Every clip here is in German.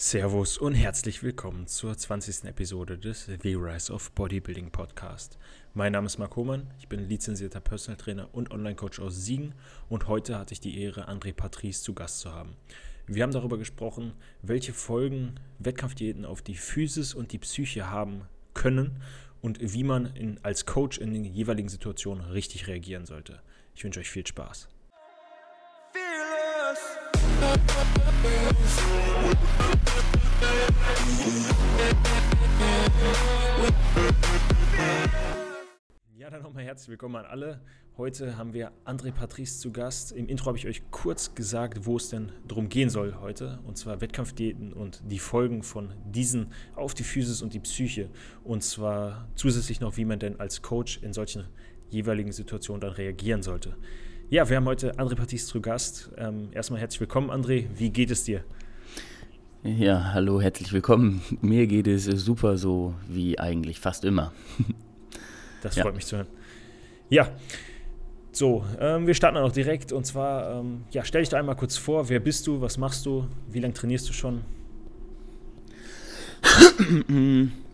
Servus und herzlich willkommen zur 20. Episode des The Rise of Bodybuilding Podcast. Mein Name ist Marc Hohmann, ich bin lizenzierter Personal Trainer und Online-Coach aus Siegen und heute hatte ich die Ehre, André Patrice zu Gast zu haben. Wir haben darüber gesprochen, welche Folgen Wettkampfdiäten auf die Physis und die Psyche haben können und wie man in, als Coach in den jeweiligen Situationen richtig reagieren sollte. Ich wünsche euch viel Spaß. Ja, dann nochmal herzlich willkommen an alle. Heute haben wir André Patrice zu Gast. Im Intro habe ich euch kurz gesagt, wo es denn drum gehen soll heute. Und zwar Wettkampfdiäten und die Folgen von diesen auf die Physis und die Psyche. Und zwar zusätzlich noch, wie man denn als Coach in solchen jeweiligen Situationen dann reagieren sollte. Ja, wir haben heute André Patis zu Gast. Ähm, erstmal herzlich willkommen, André. Wie geht es dir? Ja, hallo, herzlich willkommen. Mir geht es super so wie eigentlich fast immer. das freut ja. mich zu hören. Ja, so, ähm, wir starten auch direkt und zwar, ähm, ja, stell dich doch einmal kurz vor. Wer bist du? Was machst du? Wie lange trainierst du schon?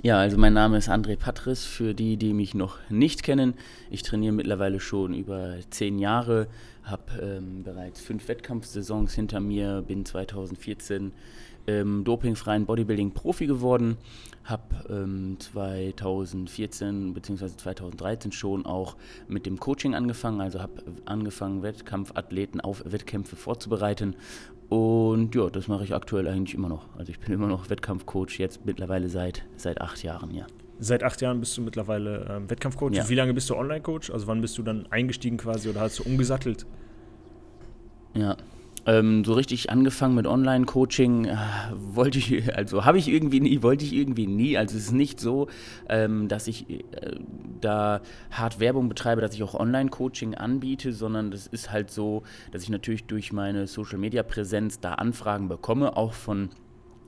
Ja, also mein Name ist André Patris, für die, die mich noch nicht kennen. Ich trainiere mittlerweile schon über zehn Jahre, habe ähm, bereits fünf Wettkampfsaisons hinter mir, bin 2014 ähm, dopingfreien Bodybuilding-Profi geworden, habe ähm, 2014 bzw. 2013 schon auch mit dem Coaching angefangen, also habe angefangen, Wettkampfathleten auf Wettkämpfe vorzubereiten und ja, das mache ich aktuell eigentlich immer noch. Also ich bin immer noch Wettkampfcoach, jetzt mittlerweile seit, seit acht Jahren, ja. Seit acht Jahren bist du mittlerweile ähm, Wettkampfcoach. Ja. Wie lange bist du Online-Coach? Also wann bist du dann eingestiegen quasi oder hast du umgesattelt? Ja, ähm, so richtig angefangen mit Online-Coaching äh, wollte ich, also habe ich irgendwie nie, wollte ich irgendwie nie. Also es ist nicht so, ähm, dass ich äh, da hart Werbung betreibe, dass ich auch Online-Coaching anbiete, sondern das ist halt so, dass ich natürlich durch meine Social-Media-Präsenz da Anfragen bekomme, auch von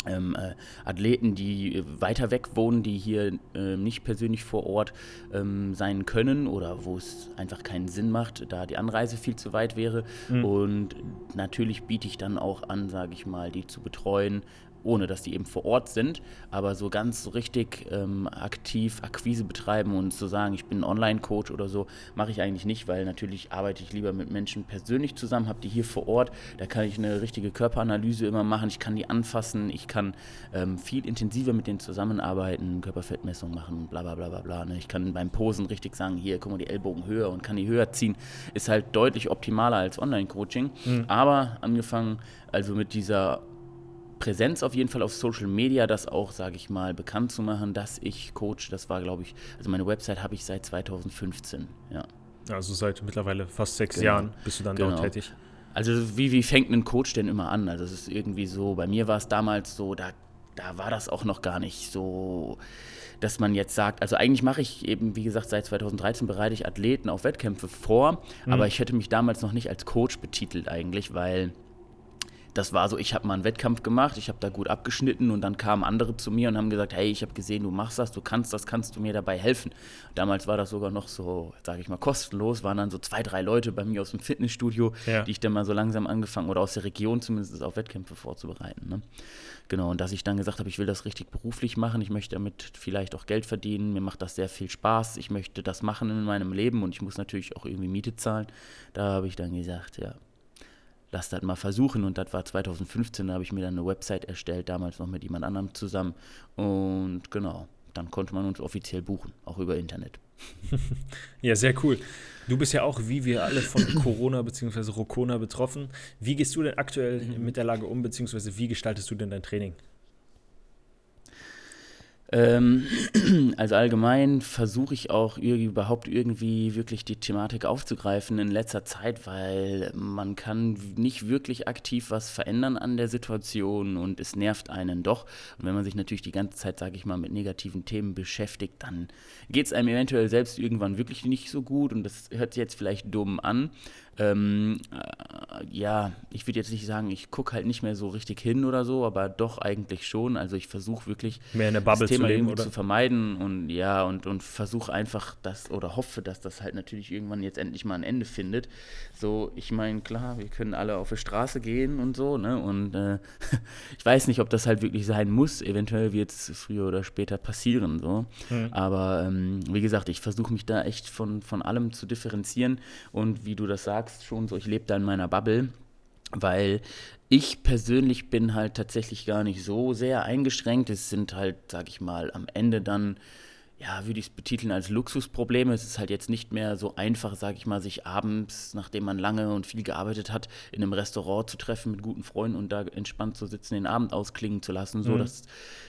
ähm, äh, Athleten, die weiter weg wohnen, die hier äh, nicht persönlich vor Ort ähm, sein können oder wo es einfach keinen Sinn macht, da die Anreise viel zu weit wäre. Mhm. Und natürlich biete ich dann auch an, sage ich mal, die zu betreuen, ohne dass die eben vor Ort sind, aber so ganz so richtig ähm, aktiv Akquise betreiben und zu sagen, ich bin Online-Coach oder so, mache ich eigentlich nicht, weil natürlich arbeite ich lieber mit Menschen persönlich zusammen, habe die hier vor Ort, da kann ich eine richtige Körperanalyse immer machen, ich kann die anfassen, ich kann ähm, viel intensiver mit denen zusammenarbeiten, Körperfettmessung machen, bla bla bla bla bla. Ne? Ich kann beim Posen richtig sagen, hier, guck mal, die Ellbogen höher und kann die höher ziehen, ist halt deutlich optimaler als Online-Coaching, mhm. aber angefangen also mit dieser Präsenz auf jeden Fall auf Social Media, das auch, sage ich mal, bekannt zu machen, dass ich coach. Das war, glaube ich, also meine Website habe ich seit 2015, ja. Also seit mittlerweile fast sechs genau. Jahren bist du dann genau. dort tätig. Also wie, wie fängt ein Coach denn immer an? Also es ist irgendwie so, bei mir war es damals so, da, da war das auch noch gar nicht so, dass man jetzt sagt, also eigentlich mache ich eben, wie gesagt, seit 2013 bereite ich Athleten auf Wettkämpfe vor, mhm. aber ich hätte mich damals noch nicht als Coach betitelt eigentlich, weil das war so, ich habe mal einen Wettkampf gemacht, ich habe da gut abgeschnitten und dann kamen andere zu mir und haben gesagt, hey, ich habe gesehen, du machst das, du kannst das, kannst du mir dabei helfen. Damals war das sogar noch so, sage ich mal, kostenlos, waren dann so zwei, drei Leute bei mir aus dem Fitnessstudio, ja. die ich dann mal so langsam angefangen oder aus der Region zumindest auf Wettkämpfe vorzubereiten. Ne? Genau, und dass ich dann gesagt habe, ich will das richtig beruflich machen, ich möchte damit vielleicht auch Geld verdienen, mir macht das sehr viel Spaß, ich möchte das machen in meinem Leben und ich muss natürlich auch irgendwie Miete zahlen. Da habe ich dann gesagt, ja, lass das mal versuchen. Und das war 2015, da habe ich mir dann eine Website erstellt, damals noch mit jemand anderem zusammen. Und genau, dann konnte man uns offiziell buchen, auch über Internet. ja, sehr cool. Du bist ja auch, wie wir alle, von Corona bzw. Rokona betroffen. Wie gehst du denn aktuell mhm. mit der Lage um, beziehungsweise wie gestaltest du denn dein Training? Ähm, also allgemein versuche ich auch überhaupt irgendwie wirklich die Thematik aufzugreifen in letzter Zeit, weil man kann nicht wirklich aktiv was verändern an der Situation und es nervt einen doch. Und wenn man sich natürlich die ganze Zeit, sage ich mal, mit negativen Themen beschäftigt, dann geht es einem eventuell selbst irgendwann wirklich nicht so gut und das hört sich jetzt vielleicht dumm an. Ähm, äh, ja, ich würde jetzt nicht sagen, ich gucke halt nicht mehr so richtig hin oder so, aber doch eigentlich schon. Also ich versuche wirklich mehr in der Bubble das Thema zu leben, irgendwie oder? zu vermeiden und ja, und, und versuche einfach das oder hoffe, dass das halt natürlich irgendwann jetzt endlich mal ein Ende findet. So, ich meine, klar, wir können alle auf die Straße gehen und so, ne? Und äh, ich weiß nicht, ob das halt wirklich sein muss. Eventuell wird es früher oder später passieren, so. Mhm. Aber ähm, wie gesagt, ich versuche mich da echt von, von allem zu differenzieren und wie du das sagst, schon so, ich lebe da in meiner Bubble, weil ich persönlich bin halt tatsächlich gar nicht so sehr eingeschränkt. Es sind halt, sag ich mal, am Ende dann, ja, würde ich es betiteln als Luxusprobleme. Es ist halt jetzt nicht mehr so einfach, sag ich mal, sich abends, nachdem man lange und viel gearbeitet hat, in einem Restaurant zu treffen mit guten Freunden und da entspannt zu sitzen, den Abend ausklingen zu lassen. So, Mhm. das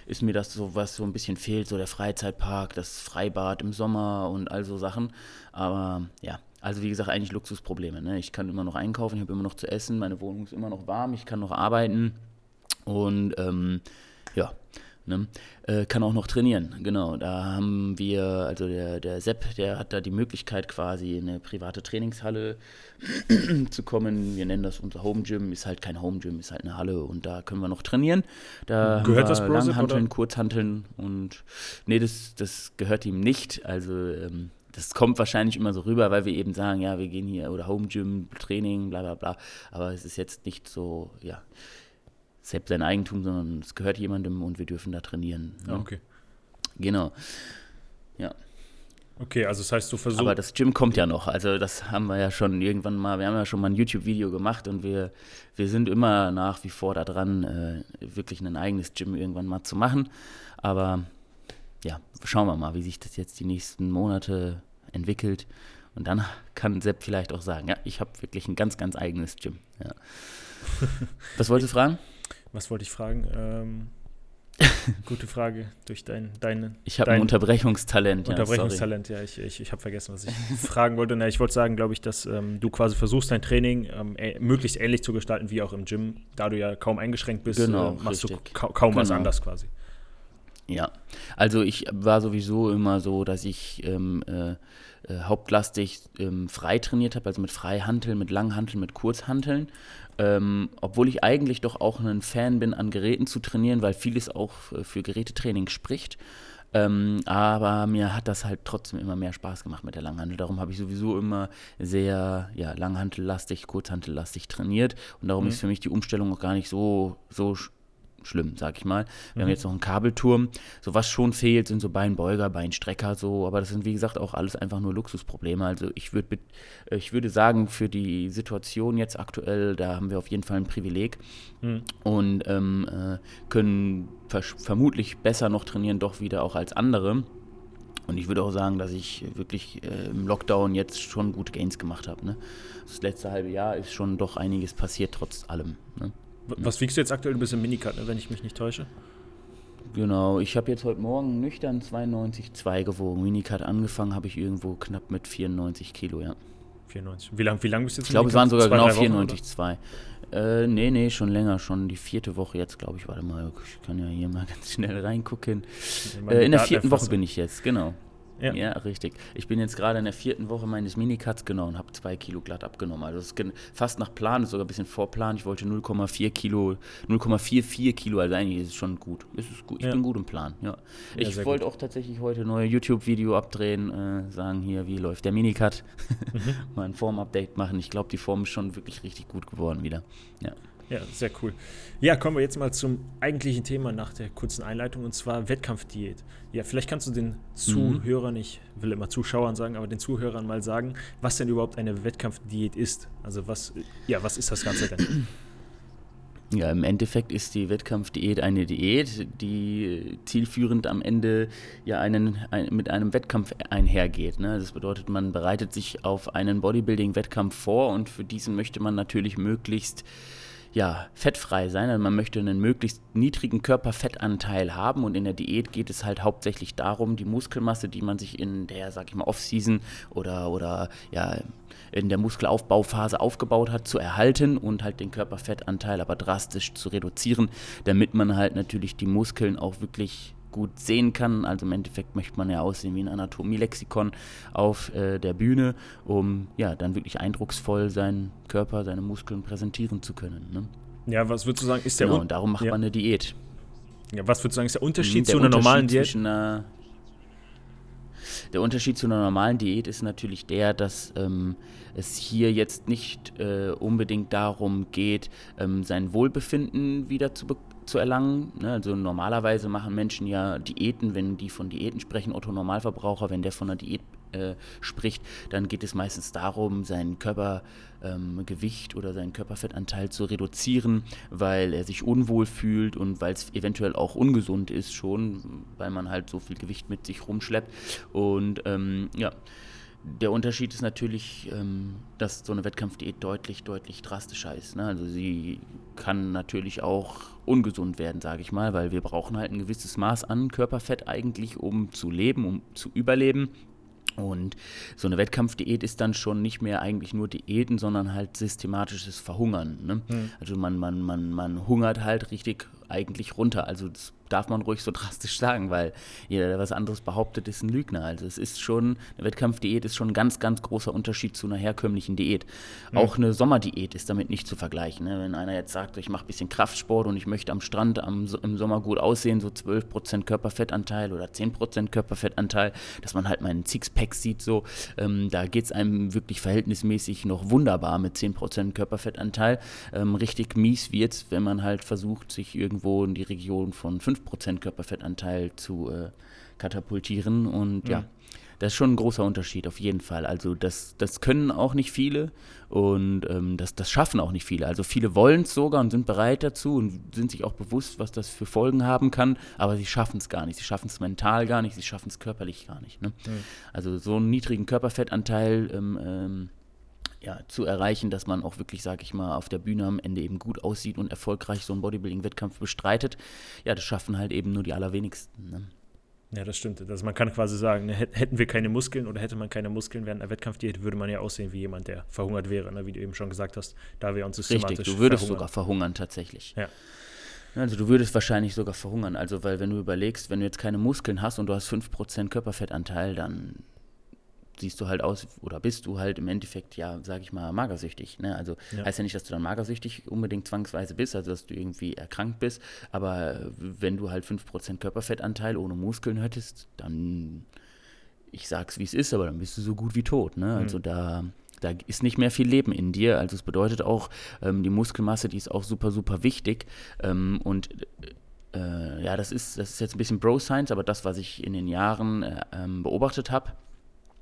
ist mir das so, was so ein bisschen fehlt, so der Freizeitpark, das Freibad im Sommer und all so Sachen. Aber ja, also wie gesagt, eigentlich Luxusprobleme. Ne? Ich kann immer noch einkaufen, ich habe immer noch zu essen, meine Wohnung ist immer noch warm, ich kann noch arbeiten und ähm, ja, ne? äh, kann auch noch trainieren. Genau, da haben wir, also der, der Sepp, der hat da die Möglichkeit quasi in eine private Trainingshalle zu kommen. Wir nennen das unser Home Gym, ist halt kein Home Gym, ist halt eine Halle und da können wir noch trainieren. Da Gehört das Brosip, Langhanteln, oder? Kurzhanteln und nee, das, das gehört ihm nicht. Also ähm, das kommt wahrscheinlich immer so rüber, weil wir eben sagen, ja, wir gehen hier oder Home Gym, Training, bla bla bla. Aber es ist jetzt nicht so, ja, selbst sein Eigentum, sondern es gehört jemandem und wir dürfen da trainieren. Ne? Ah, okay. Genau. Okay, also das heißt, du versuchst. Aber das Gym kommt ja noch. Also das haben wir ja schon irgendwann mal, wir haben ja schon mal ein YouTube-Video gemacht und wir, wir sind immer nach wie vor daran, äh, wirklich ein eigenes Gym irgendwann mal zu machen. Aber ja, schauen wir mal, wie sich das jetzt die nächsten Monate entwickelt. Und dann kann Sepp vielleicht auch sagen, ja, ich habe wirklich ein ganz, ganz eigenes Gym. Ja. Was wolltest du fragen? Was wollte ich fragen? Ähm, gute Frage durch dein, deine Ich habe ein Unterbrechungstalent. Ja. Unterbrechungstalent. Ja, ich, ich, ich habe vergessen, was ich fragen wollte. Na, ich wollte sagen, glaube ich, dass ähm, du quasi versuchst, dein Training ähm, ä- möglichst ähnlich zu gestalten wie auch im Gym. Da du ja kaum eingeschränkt bist, Genau, äh, machst du richtig. ka kaum was Genau. anders quasi. Ja, also ich war sowieso immer so, dass ich ähm, äh, äh, hauptlastig ähm, frei trainiert habe, also mit Freihanteln, mit Langhanteln, mit Kurzhanteln. Ähm, obwohl ich eigentlich doch auch ein Fan bin, an Geräten zu trainieren, weil vieles auch äh, für Gerätetraining spricht. Ähm, aber mir hat das halt trotzdem immer mehr Spaß gemacht mit der Langhantel. Darum habe ich sowieso immer sehr ja, langhantellastig, kurzhantellastig trainiert. Und darum Mhm. ist für mich die Umstellung auch gar nicht so, so schlimm, sag ich mal. Wir Mhm. haben jetzt noch einen Kabelturm. So was schon fehlt, sind so Beinbeuger, Beinstrecker, so. Aber das sind, wie gesagt, auch alles einfach nur Luxusprobleme. Also ich, würd, äh, ich würde sagen, für die Situation jetzt aktuell, da haben wir auf jeden Fall ein Privileg Mhm. und ähm, äh, können vermutlich besser noch trainieren, doch wieder auch als andere. Und ich würde auch sagen, dass ich wirklich äh, im Lockdown jetzt schon gute Gains gemacht habe. Ne? Das letzte halbe Jahr ist schon doch einiges passiert, trotz allem. Ne? Was wiegst du jetzt aktuell? Du bist im Minicut, ne, wenn ich mich nicht täusche. Genau, ich habe jetzt heute Morgen nüchtern 92,2 gewogen. Minicut angefangen habe ich irgendwo knapp mit 94 Kilo, ja. 94. Wie lange wie lang bist du jetzt Ich glaube, es waren sogar Zwei, genau drei Wochen, oder? 94,2. Äh, nee, nee, schon länger, schon die vierte Woche jetzt, glaube ich. Warte mal, ich kann ja hier mal ganz schnell reingucken. Äh, in der vierten Woche bin ich jetzt, genau. Ja. Ja. richtig. Ich bin jetzt gerade in der vierten Woche meines Minicuts, genau, und habe zwei Kilo glatt abgenommen. Also es ist fast nach Plan, ist sogar ein bisschen vor Plan. Ich wollte 0,4 Kilo, 0,44 Kilo, also eigentlich ist es schon gut. Es ist gut. Ich Ja. bin gut im Plan, ja. Ja, Ich wollte auch tatsächlich heute ein neues YouTube-Video abdrehen, äh, sagen hier, wie läuft der Minicut. Mhm. Mal ein Form-Update machen. Ich glaube, die Form ist schon wirklich richtig gut geworden wieder. Ja. Ja, sehr cool. Ja, kommen wir jetzt mal zum eigentlichen Thema nach der kurzen Einleitung und zwar Wettkampfdiät. Ja, vielleicht kannst du den Zuhörern, ich will immer Zuschauern sagen, aber den Zuhörern mal sagen, was denn überhaupt eine Wettkampfdiät ist. Also was, ja, was ist das Ganze denn? Ja, im Endeffekt ist die Wettkampfdiät eine Diät, die zielführend am Ende ja einen, ein, mit einem Wettkampf einhergeht. Ne? Das bedeutet, man bereitet sich auf einen Bodybuilding-Wettkampf vor und für diesen möchte man natürlich möglichst ja, fettfrei sein. Also man möchte einen möglichst niedrigen Körperfettanteil haben und in der Diät geht es halt hauptsächlich darum, die Muskelmasse, die man sich in der, sag ich mal, Off-Season oder, oder ja, in der Muskelaufbauphase aufgebaut hat, zu erhalten und halt den Körperfettanteil aber drastisch zu reduzieren, damit man halt natürlich die Muskeln auch wirklich gut sehen kann. Also im Endeffekt möchte man ja aussehen wie ein Anatomie-Lexikon auf äh, der Bühne, um ja dann wirklich eindrucksvoll seinen Körper, seine Muskeln präsentieren zu können. Ne? Ja, was würdest du sagen, ist der Genau, und darum macht ja. man eine Diät. Ja, was würdest du sagen, ist der Unterschied Mhm, der zu einer Unterschied normalen Diät? einer- der Unterschied zu einer normalen Diät ist natürlich der, dass ähm, es hier jetzt nicht äh, unbedingt darum geht, ähm, sein Wohlbefinden wieder zu, be- zu erlangen. Ne? Also normalerweise machen Menschen ja Diäten, wenn die von Diäten sprechen, Otto Normalverbraucher, wenn der von einer Diät äh, spricht, dann geht es meistens darum, sein Körpergewicht oder seinen Körperfettanteil zu reduzieren, weil er sich unwohl fühlt und weil es eventuell auch ungesund ist schon, weil man halt so viel Gewicht mit sich rumschleppt. Und ähm, ja, der Unterschied ist natürlich, ähm, dass so eine Wettkampfdiät deutlich, deutlich drastischer ist. Ne? Also sie kann natürlich auch ungesund werden, sage ich mal, weil wir brauchen halt ein gewisses Maß an Körperfett eigentlich, um zu leben, um zu überleben. Und so eine Wettkampfdiät ist dann schon nicht mehr eigentlich nur Diäten, sondern halt systematisches Verhungern. Ne? Also man, man, man, man hungert halt richtig eigentlich runter. Also das darf man ruhig so drastisch sagen, weil jeder, der was anderes behauptet, ist ein Lügner. Also es ist schon, eine Wettkampfdiät ist schon ein ganz, ganz großer Unterschied zu einer herkömmlichen Diät. Auch eine Sommerdiät ist damit nicht zu vergleichen. Ne? Wenn einer jetzt sagt, ich mache ein bisschen Kraftsport und ich möchte am Strand am, im Sommer gut aussehen, so 12% Körperfettanteil oder 10% Körperfettanteil, dass man halt meinen Sixpack sieht, so, ähm, da geht es einem wirklich verhältnismäßig noch wunderbar mit 10% Körperfettanteil. Ähm, richtig mies wird es, wenn man halt versucht, sich irgendwo in die Region von 5% Körperfettanteil zu äh, katapultieren und ja. Das ist schon ein großer Unterschied, auf jeden Fall. Also das, das können auch nicht viele und ähm, das, das schaffen auch nicht viele. Also viele wollen es sogar und sind bereit dazu und sind sich auch bewusst, was das für Folgen haben kann, aber sie schaffen es gar nicht. Sie schaffen es mental gar nicht, sie schaffen es körperlich gar nicht. Ne? Also so einen niedrigen Körperfettanteil ähm, ähm, ja, zu erreichen, dass man auch wirklich, sag ich mal, auf der Bühne am Ende eben gut aussieht und erfolgreich so einen Bodybuilding-Wettkampf bestreitet. Ja, das schaffen halt eben nur die allerwenigsten. Ne? Ja, das stimmt. Also man kann quasi sagen, ne, hätt- hätten wir keine Muskeln oder hätte man keine Muskeln während einer Wettkampfdiät, würde man ja aussehen wie jemand, der verhungert wäre, ne? wie du eben schon gesagt hast, da wir uns systematisch Richtig, du würdest verhungern. sogar verhungern tatsächlich. Ja. Also du würdest wahrscheinlich sogar verhungern. Also weil wenn du überlegst, wenn du jetzt keine Muskeln hast und du hast 5% Körperfettanteil, dann siehst du halt aus oder bist du halt im Endeffekt, ja, sag ich mal, magersüchtig. Ne? Also Ja. heißt ja nicht, dass du dann magersüchtig unbedingt zwangsweise bist, also dass du irgendwie erkrankt bist, aber wenn du halt 5% Körperfettanteil ohne Muskeln hättest, dann, ich sag's wie es ist, aber dann bist du so gut wie tot. Ne? Also da, da ist nicht mehr viel Leben in dir. Also es bedeutet auch, ähm, die Muskelmasse, die ist auch super, super wichtig. Ähm, und äh, ja, das ist, das ist jetzt ein bisschen Bro-Science, aber das, was ich in den Jahren äh, ähm, beobachtet habe,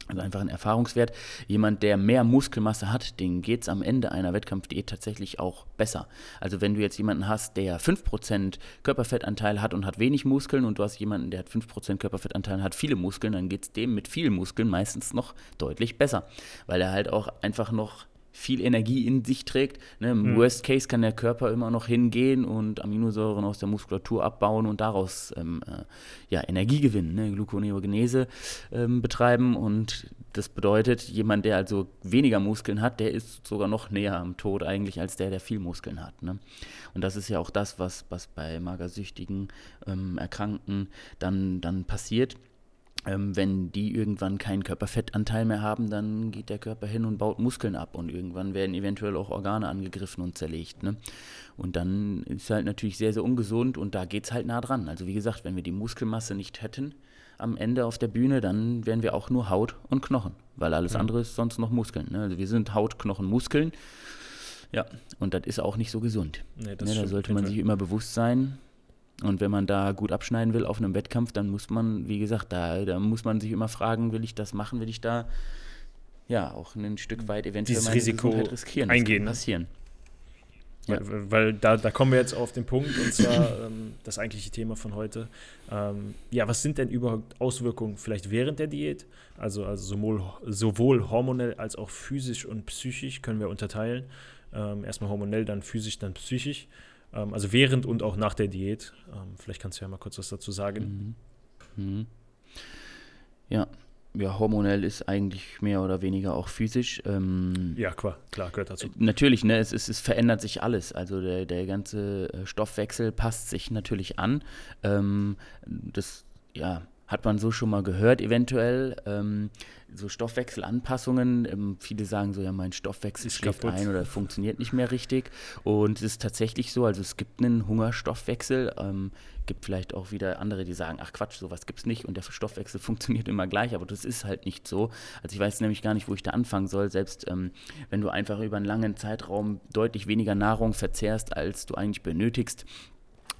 also einfach ein Erfahrungswert. Jemand, der mehr Muskelmasse hat, dem geht es am Ende einer Wettkampfdiät tatsächlich auch besser. Also wenn du jetzt jemanden hast, der 5% Körperfettanteil hat und hat wenig Muskeln und du hast jemanden, der hat 5% Körperfettanteil und hat viele Muskeln, dann geht es dem mit vielen Muskeln meistens noch deutlich besser, weil er halt auch einfach noch viel Energie in sich trägt. Ne? Im Worst Case kann der Körper immer noch hingehen und Aminosäuren aus der Muskulatur abbauen und daraus ähm, äh, ja, Energie gewinnen, ne? Gluconeogenese ähm, betreiben. Und das bedeutet, jemand, der also weniger Muskeln hat, der ist sogar noch näher am Tod eigentlich als der, der viel Muskeln hat. Ne? Und das ist ja auch das, was, was bei magersüchtigen ähm, Erkrankten dann, dann passiert. Ähm, wenn die irgendwann keinen Körperfettanteil mehr haben, dann geht der Körper hin und baut Muskeln ab und irgendwann werden eventuell auch Organe angegriffen und zerlegt. Ne? Und dann ist halt natürlich sehr, sehr ungesund und da geht es halt nah dran. Also wie gesagt, wenn wir die Muskelmasse nicht hätten am Ende auf der Bühne, dann wären wir auch nur Haut und Knochen, weil alles andere ist sonst noch Muskeln. Ne? Also wir sind Haut, Knochen, Muskeln. Ja, und das ist auch nicht so gesund. Nee, Ne, da sollte man sich immer bewusst sein. Und wenn man da gut abschneiden will auf einem Wettkampf, dann muss man, wie gesagt, da, da muss man sich immer fragen, will ich das machen, will ich da ja auch ein Stück weit eventuell Dieses meine Risiko Gesundheit riskieren. eingehen, ne? Das kann passieren. Ja. Weil, weil da, da kommen wir jetzt auf den Punkt, und zwar ähm, das eigentliche Thema von heute. Ähm, ja, was sind denn überhaupt Auswirkungen vielleicht während der Diät? Also, also sowohl, sowohl hormonell als auch physisch und psychisch können wir unterteilen. Ähm, erstmal hormonell, dann physisch, dann psychisch. Ähm, also während und auch nach der Diät. Ähm, vielleicht kannst du ja mal kurz was dazu sagen. Mhm. Mhm. Ja, ja, hormonell ist eigentlich mehr oder weniger auch physisch. Ähm, ja, klar, klar, gehört dazu. Natürlich, ne, es, es, es verändert sich alles. Also der, der ganze äh, Stoffwechsel passt sich natürlich an. Ähm, das, ja, hat man so schon mal gehört, eventuell. Ähm, so Stoffwechselanpassungen. Ähm, viele sagen so, ja, mein Stoffwechsel schläft ein oder funktioniert nicht mehr richtig. Und es ist tatsächlich so, also es gibt einen Hungerstoffwechsel. Ähm, gibt vielleicht auch wieder andere, die sagen, ach Quatsch, sowas gibt es nicht und der Stoffwechsel funktioniert immer gleich, aber das ist halt nicht so. Also ich weiß nämlich gar nicht, wo ich da anfangen soll, selbst ähm, wenn du einfach über einen langen Zeitraum deutlich weniger Nahrung verzehrst, als du eigentlich benötigst,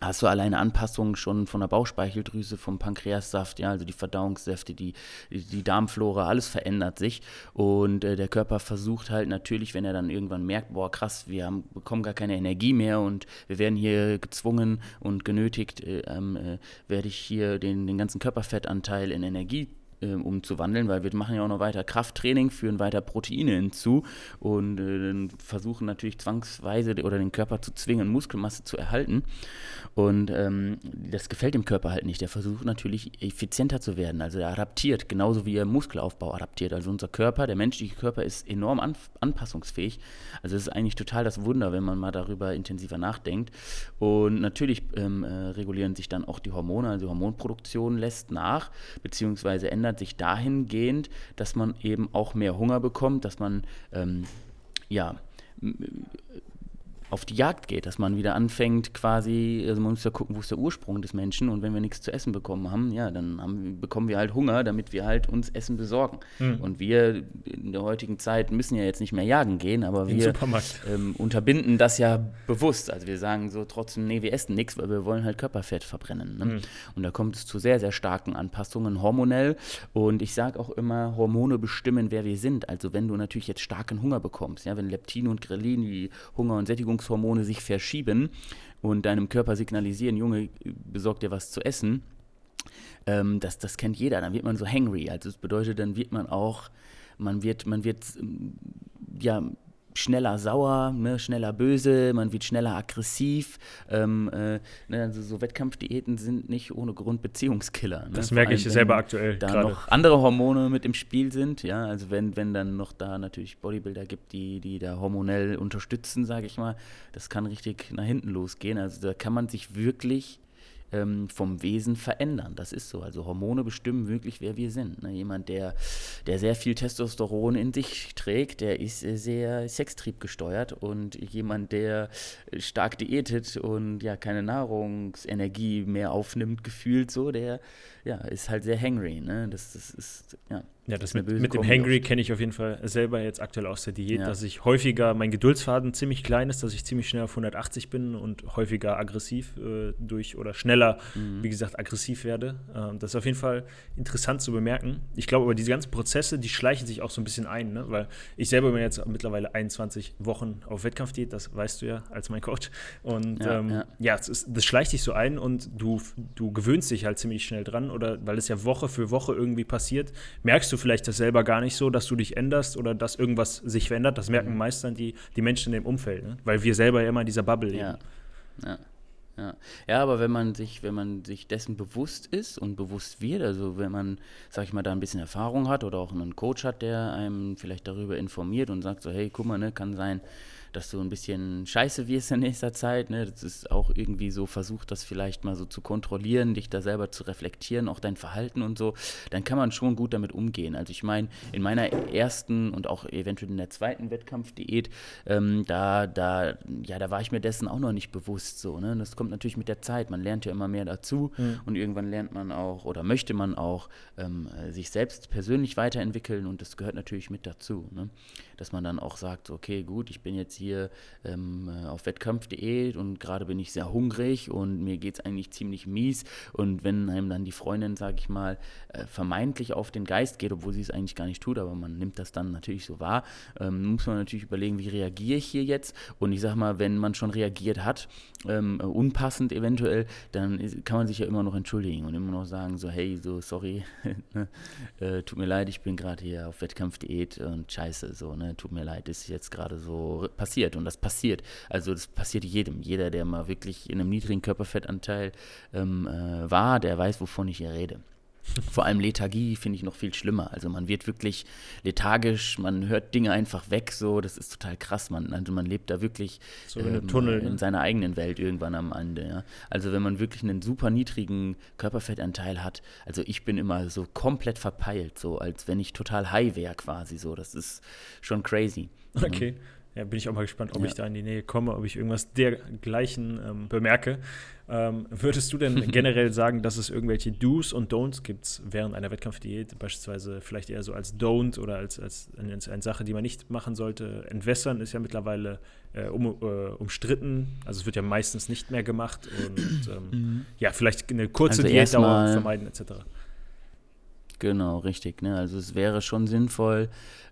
hast du alleine Anpassungen schon von der Bauchspeicheldrüse, vom Pankreassaft, ja, also die Verdauungssäfte, die, die Darmflora, alles verändert sich. Und äh, der Körper versucht halt natürlich, wenn er dann irgendwann merkt, boah, krass, wir haben, bekommen gar keine Energie mehr und wir werden hier gezwungen und genötigt, äh, äh, werde ich hier den, den ganzen Körperfettanteil in Energie äh, umzuwandeln, weil wir machen ja auch noch weiter Krafttraining, führen weiter Proteine hinzu und äh, versuchen natürlich zwangsweise oder den Körper zu zwingen, Muskelmasse zu erhalten. Und ähm, das gefällt dem Körper halt nicht. Der versucht natürlich effizienter zu werden. Also er adaptiert, genauso wie er Muskelaufbau adaptiert. Also unser Körper, der menschliche Körper ist enorm an, anpassungsfähig. Also es ist eigentlich total das Wunder, wenn man mal darüber intensiver nachdenkt. Und natürlich ähm, äh, regulieren sich dann auch die Hormone, also die Hormonproduktion lässt nach, beziehungsweise ändert sich dahingehend, dass man eben auch mehr Hunger bekommt, dass man ähm, ja auf die Jagd geht, dass man wieder anfängt quasi, also man muss ja gucken, wo ist der Ursprung des Menschen und wenn wir nichts zu essen bekommen haben, ja, dann haben, bekommen wir halt Hunger, damit wir halt uns Essen besorgen. Mhm. Und wir in der heutigen Zeit müssen ja jetzt nicht mehr jagen gehen, aber Im wir ähm, unterbinden das ja bewusst. Also wir sagen so trotzdem, nee, wir essen nichts, weil wir wollen halt Körperfett verbrennen. Ne? Mhm. Und da kommt es zu sehr, sehr starken Anpassungen hormonell und ich sage auch immer, Hormone bestimmen, wer wir sind. Also wenn du natürlich jetzt starken Hunger bekommst, ja, wenn Leptin und Grelin, die Hunger- und Sättigung Sättigungshormone sich verschieben und deinem Körper signalisieren, Junge, besorg dir was zu essen, ähm, das, das kennt jeder, dann wird man so hangry. Also das bedeutet, dann wird man auch, man wird, man wird ja schneller sauer, ne, schneller böse, man wird schneller aggressiv. Ähm, äh, ne, also so Wettkampfdiäten sind nicht ohne Grund Beziehungskiller. Ne? Das merke allem, ich selber aktuell. Da grade. noch andere Hormone mit im Spiel sind, ja, also wenn, wenn dann noch da natürlich Bodybuilder gibt, die, die da hormonell unterstützen, sage ich mal, das kann richtig nach hinten losgehen. Also da kann man sich wirklich ähm, vom Wesen verändern. Das ist so. Also Hormone bestimmen wirklich, wer wir sind. Ne? Jemand, der, der sehr viel Testosteron in sich trägt, der ist sehr sextriebgesteuert und jemand, der stark diätet und ja keine Nahrungsenergie mehr aufnimmt, gefühlt so, der ja, ist halt sehr hangry. Ne? Das, das ist, ja. Ja, das mit, mit dem Hangry kenne ich auf jeden Fall selber jetzt aktuell aus der Diät, ja. dass ich häufiger, mein Geduldsfaden ziemlich klein ist, dass ich ziemlich schnell auf 180 bin und häufiger aggressiv äh, durch oder schneller, mhm. wie gesagt, aggressiv werde. Äh, das ist auf jeden Fall interessant zu bemerken. Ich glaube aber, diese ganzen Prozesse, die schleichen sich auch so ein bisschen ein, ne? weil ich selber bin jetzt mittlerweile 21 Wochen auf Wettkampfdiät, das weißt du ja als mein Coach. Und ja, ähm, ja. ja ist, das schleicht sich so ein und du, du gewöhnst dich halt ziemlich schnell dran oder weil es ja Woche für Woche irgendwie passiert, merkst du vielleicht das selber gar nicht so, dass du dich änderst oder dass irgendwas sich verändert. Das merken mhm. meist dann die, die Menschen in dem Umfeld, ne? weil wir selber ja immer in dieser Bubble leben. Ja. ja. Ja. ja, aber wenn man sich, wenn man sich dessen bewusst ist und bewusst wird, also wenn man, sag ich mal, da ein bisschen Erfahrung hat oder auch einen Coach hat, der einem vielleicht darüber informiert und sagt so, hey, guck mal, ne, kann sein, dass du ein bisschen scheiße wirst in nächster Zeit. Ne? Das ist auch irgendwie so, versucht das vielleicht mal so zu kontrollieren, dich da selber zu reflektieren, auch dein Verhalten und so. Dann kann man schon gut damit umgehen. Also ich meine, in meiner ersten und auch eventuell in der zweiten Wettkampfdiät, ähm, da, da, ja, da war ich mir dessen auch noch nicht bewusst so. Ne? Das kommt natürlich mit der Zeit. Man lernt ja immer mehr dazu mhm. und irgendwann lernt man auch oder möchte man auch ähm, sich selbst persönlich weiterentwickeln und das gehört natürlich mit dazu. Ne? Dass man dann auch sagt, okay, gut, ich bin jetzt hier ähm, äh, auf wettkampf.de und gerade bin ich sehr hungrig und mir geht es eigentlich ziemlich mies. Und wenn einem dann die Freundin, sage ich mal, äh, vermeintlich auf den Geist geht, obwohl sie es eigentlich gar nicht tut, aber man nimmt das dann natürlich so wahr, ähm, muss man natürlich überlegen, wie reagiere ich hier jetzt? Und ich sage mal, wenn man schon reagiert hat, ähm, unpassend eventuell, dann ist, kann man sich ja immer noch entschuldigen und immer noch sagen, so, hey, so, sorry, ne, äh, tut mir leid, ich bin gerade hier auf Wettkampfdiät und scheiße, so, ne, tut mir leid, ist jetzt gerade so passiert passiert und das passiert. Also das passiert jedem. Jeder, der mal wirklich in einem niedrigen Körperfettanteil ähm, äh, war, der weiß, wovon ich hier rede. Vor allem Lethargie finde ich noch viel schlimmer. Also man wird wirklich lethargisch, man hört Dinge einfach weg, so, das ist total krass. Man, also man lebt da wirklich so in, ähm, Tunnel, in ne? seiner eigenen Welt irgendwann am Ende. Ja. Also wenn man wirklich einen super niedrigen Körperfettanteil hat, also ich bin immer so komplett verpeilt, so als wenn ich total high wäre quasi so. Das ist schon crazy. Okay. Ja bin ich auch mal gespannt, ob ja. ich da in die Nähe komme, ob ich irgendwas dergleichen ähm, bemerke. Ähm, würdest du denn generell sagen, dass es irgendwelche Do's und Don'ts gibt während einer Wettkampfdiät, beispielsweise vielleicht eher so als Don't oder als, als eine, eine Sache, die man nicht machen sollte? Entwässern ist ja mittlerweile äh, um, äh, umstritten, also es wird ja meistens nicht mehr gemacht und ähm, mhm. ja, vielleicht eine kurze also Diätdauer vermeiden etc. Genau, richtig. Ne? Also es wäre schon sinnvoll,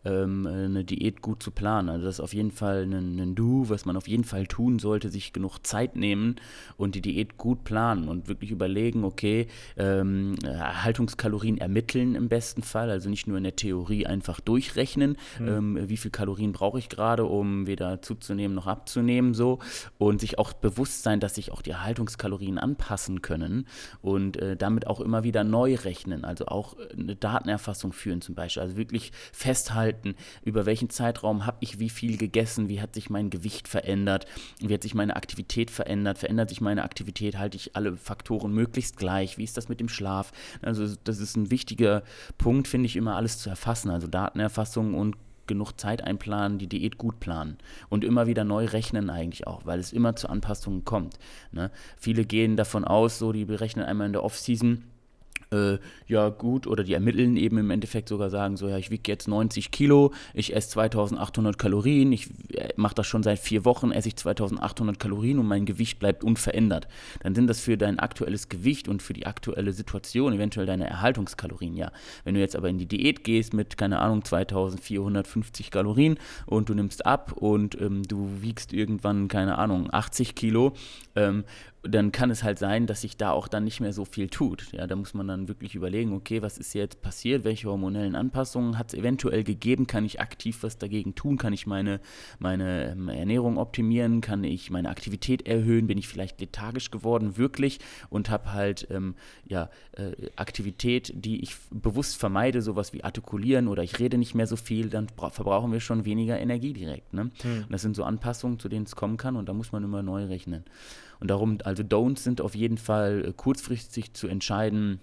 ähm, eine Diät gut zu planen. Also das ist auf jeden Fall ein, ein Do, was man auf jeden Fall tun sollte, sich genug Zeit nehmen und die Diät gut planen und wirklich überlegen, okay, ähm, Erhaltungskalorien ermitteln im besten Fall, also nicht nur in der Theorie einfach durchrechnen, mhm. ähm, wie viel Kalorien brauche ich gerade, um weder zuzunehmen noch abzunehmen, so und sich auch bewusst sein, dass sich auch die Erhaltungskalorien anpassen können und äh, damit auch immer wieder neu rechnen, also auch eine Datenerfassung führen zum Beispiel, also wirklich festhalten, halten, über welchen Zeitraum habe ich wie viel gegessen, wie hat sich mein Gewicht verändert, wie hat sich meine Aktivität verändert, verändert sich meine Aktivität, halte ich alle Faktoren möglichst gleich, wie ist das mit dem Schlaf. Also das ist ein wichtiger Punkt, finde ich, immer alles zu erfassen, also Datenerfassung und genug Zeit einplanen, die Diät gut planen. Und immer wieder neu rechnen eigentlich auch, weil es immer zu Anpassungen kommt. Ne? Viele gehen davon aus, so die berechnen einmal in der Off-Season, äh, ja gut, oder die ermitteln eben im Endeffekt sogar sagen, so ja, ich wiege jetzt 90 Kilo, ich esse 2800 Kalorien, ich äh, mache das schon seit vier Wochen, esse ich 2800 Kalorien und mein Gewicht bleibt unverändert. Dann sind das für dein aktuelles Gewicht und für die aktuelle Situation eventuell deine Erhaltungskalorien, ja. Wenn du jetzt aber in die Diät gehst mit, keine Ahnung, 2450 Kalorien und du nimmst ab und ähm, du wiegst irgendwann, keine Ahnung, 80 Kilo ähm, dann kann es halt sein, dass sich da auch dann nicht mehr so viel tut. Ja, da muss man dann wirklich überlegen, okay, was ist jetzt passiert, welche hormonellen Anpassungen hat es eventuell gegeben, kann ich aktiv was dagegen tun, kann ich meine, meine ähm, Ernährung optimieren, kann ich meine Aktivität erhöhen, bin ich vielleicht lethargisch geworden, wirklich und habe halt ähm, ja, äh, Aktivität, die ich bewusst vermeide, sowas wie Artikulieren oder ich rede nicht mehr so viel, dann verbrauchen wir schon weniger Energie direkt. Ne? Hm. Das sind so Anpassungen, zu denen es kommen kann und da muss man immer neu rechnen. Und darum, also Don'ts sind auf jeden Fall äh, kurzfristig zu entscheiden,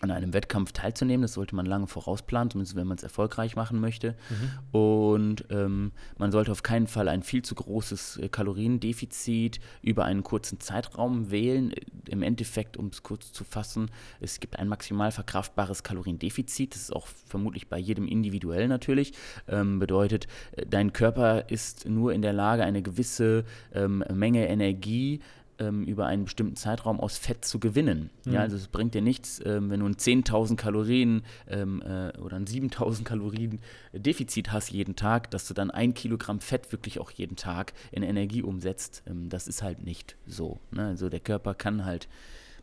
an einem Wettkampf teilzunehmen. Das sollte man lange vorausplanen, zumindest wenn man es erfolgreich machen möchte. Mhm. Und ähm, man sollte auf keinen Fall ein viel zu großes äh, Kaloriendefizit über einen kurzen Zeitraum wählen. Im Endeffekt, um es kurz zu fassen, es gibt ein maximal verkraftbares Kaloriendefizit. Das ist auch vermutlich bei jedem individuell natürlich. Ähm, bedeutet, äh, dein Körper ist nur in der Lage, eine gewisse ähm, Menge Energie ähm, über einen bestimmten Zeitraum aus Fett zu gewinnen. Mhm. Ja, also es bringt dir nichts, ähm, wenn du ein 10.000 Kalorien ähm, äh, oder ein 7.000 Kalorien Defizit hast jeden Tag, dass du dann ein Kilogramm Fett wirklich auch jeden Tag in Energie umsetzt. Ähm, das ist halt nicht so. Ne? Also der Körper kann halt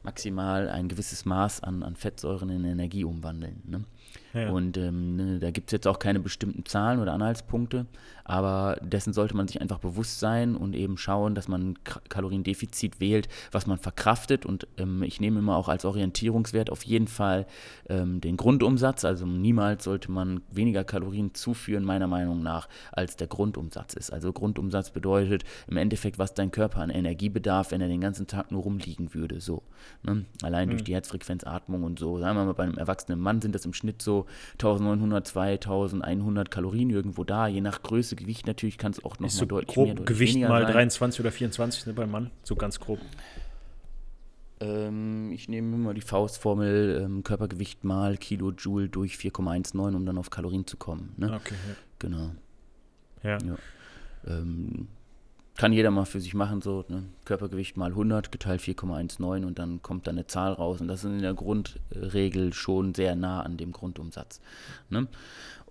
maximal ein gewisses Maß an, an Fettsäuren in Energie umwandeln. Ne? Ja. Und ähm, ne, da gibt es jetzt auch keine bestimmten Zahlen oder Anhaltspunkte, aber dessen sollte man sich einfach bewusst sein und eben schauen, dass man Kaloriendefizit wählt, was man verkraftet. Und ähm, ich nehme immer auch als Orientierungswert auf jeden Fall ähm, den Grundumsatz. Also niemals sollte man weniger Kalorien zuführen, meiner Meinung nach, als der Grundumsatz ist. Also Grundumsatz bedeutet im Endeffekt, was dein Körper an Energie bedarf, wenn er den ganzen Tag nur rumliegen würde. So. Ne? Allein mhm. durch die Herzfrequenzatmung und so. Sagen wir mal, bei einem erwachsenen Mann sind das im Schnitt so 1900, 2100 Kalorien irgendwo da. Je nach Größe, Gewicht natürlich kann es auch noch so deutlich grob mehr deutlich Gewicht mal sein. 23 oder 24 ne, beim Mann, so ganz grob. Ähm, ich nehme immer die Faustformel ähm, Körpergewicht mal Kilojoule durch 4,19, um dann auf Kalorien zu kommen. Ne? Okay. Ja. Genau. Ja. ja. Ähm, kann jeder mal für sich machen, so ne? Körpergewicht mal 100 geteilt 4,19 und dann kommt da eine Zahl raus und das ist in der Grundregel schon sehr nah an dem Grundumsatz. Ne?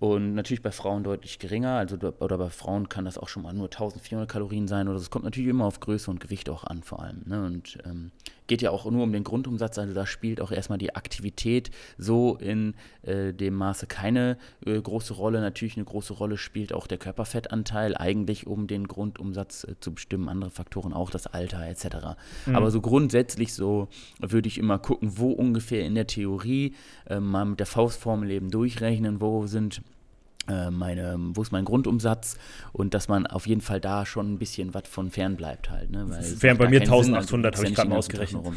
Und natürlich bei Frauen deutlich geringer, also oder bei Frauen kann das auch schon mal nur 1400 Kalorien sein oder es kommt natürlich immer auf Größe und Gewicht auch an vor allem. Ne? Und ähm, geht ja auch nur um den Grundumsatz, also da spielt auch erstmal die Aktivität so in äh, dem Maße keine äh, große Rolle. Natürlich eine große Rolle spielt auch der Körperfettanteil, eigentlich um den Grundumsatz äh, zu bestimmen, andere Faktoren auch das Alter etc. Mhm. Aber so grundsätzlich so würde ich immer gucken, wo ungefähr in der Theorie äh, mal mit der Faustformel eben durchrechnen, wo sind meine, wo ist mein Grundumsatz und dass man auf jeden Fall da schon ein bisschen was von fern bleibt halt. Ne? Wären bei mir 1800, also, habe ich gerade mal ausgerechnet.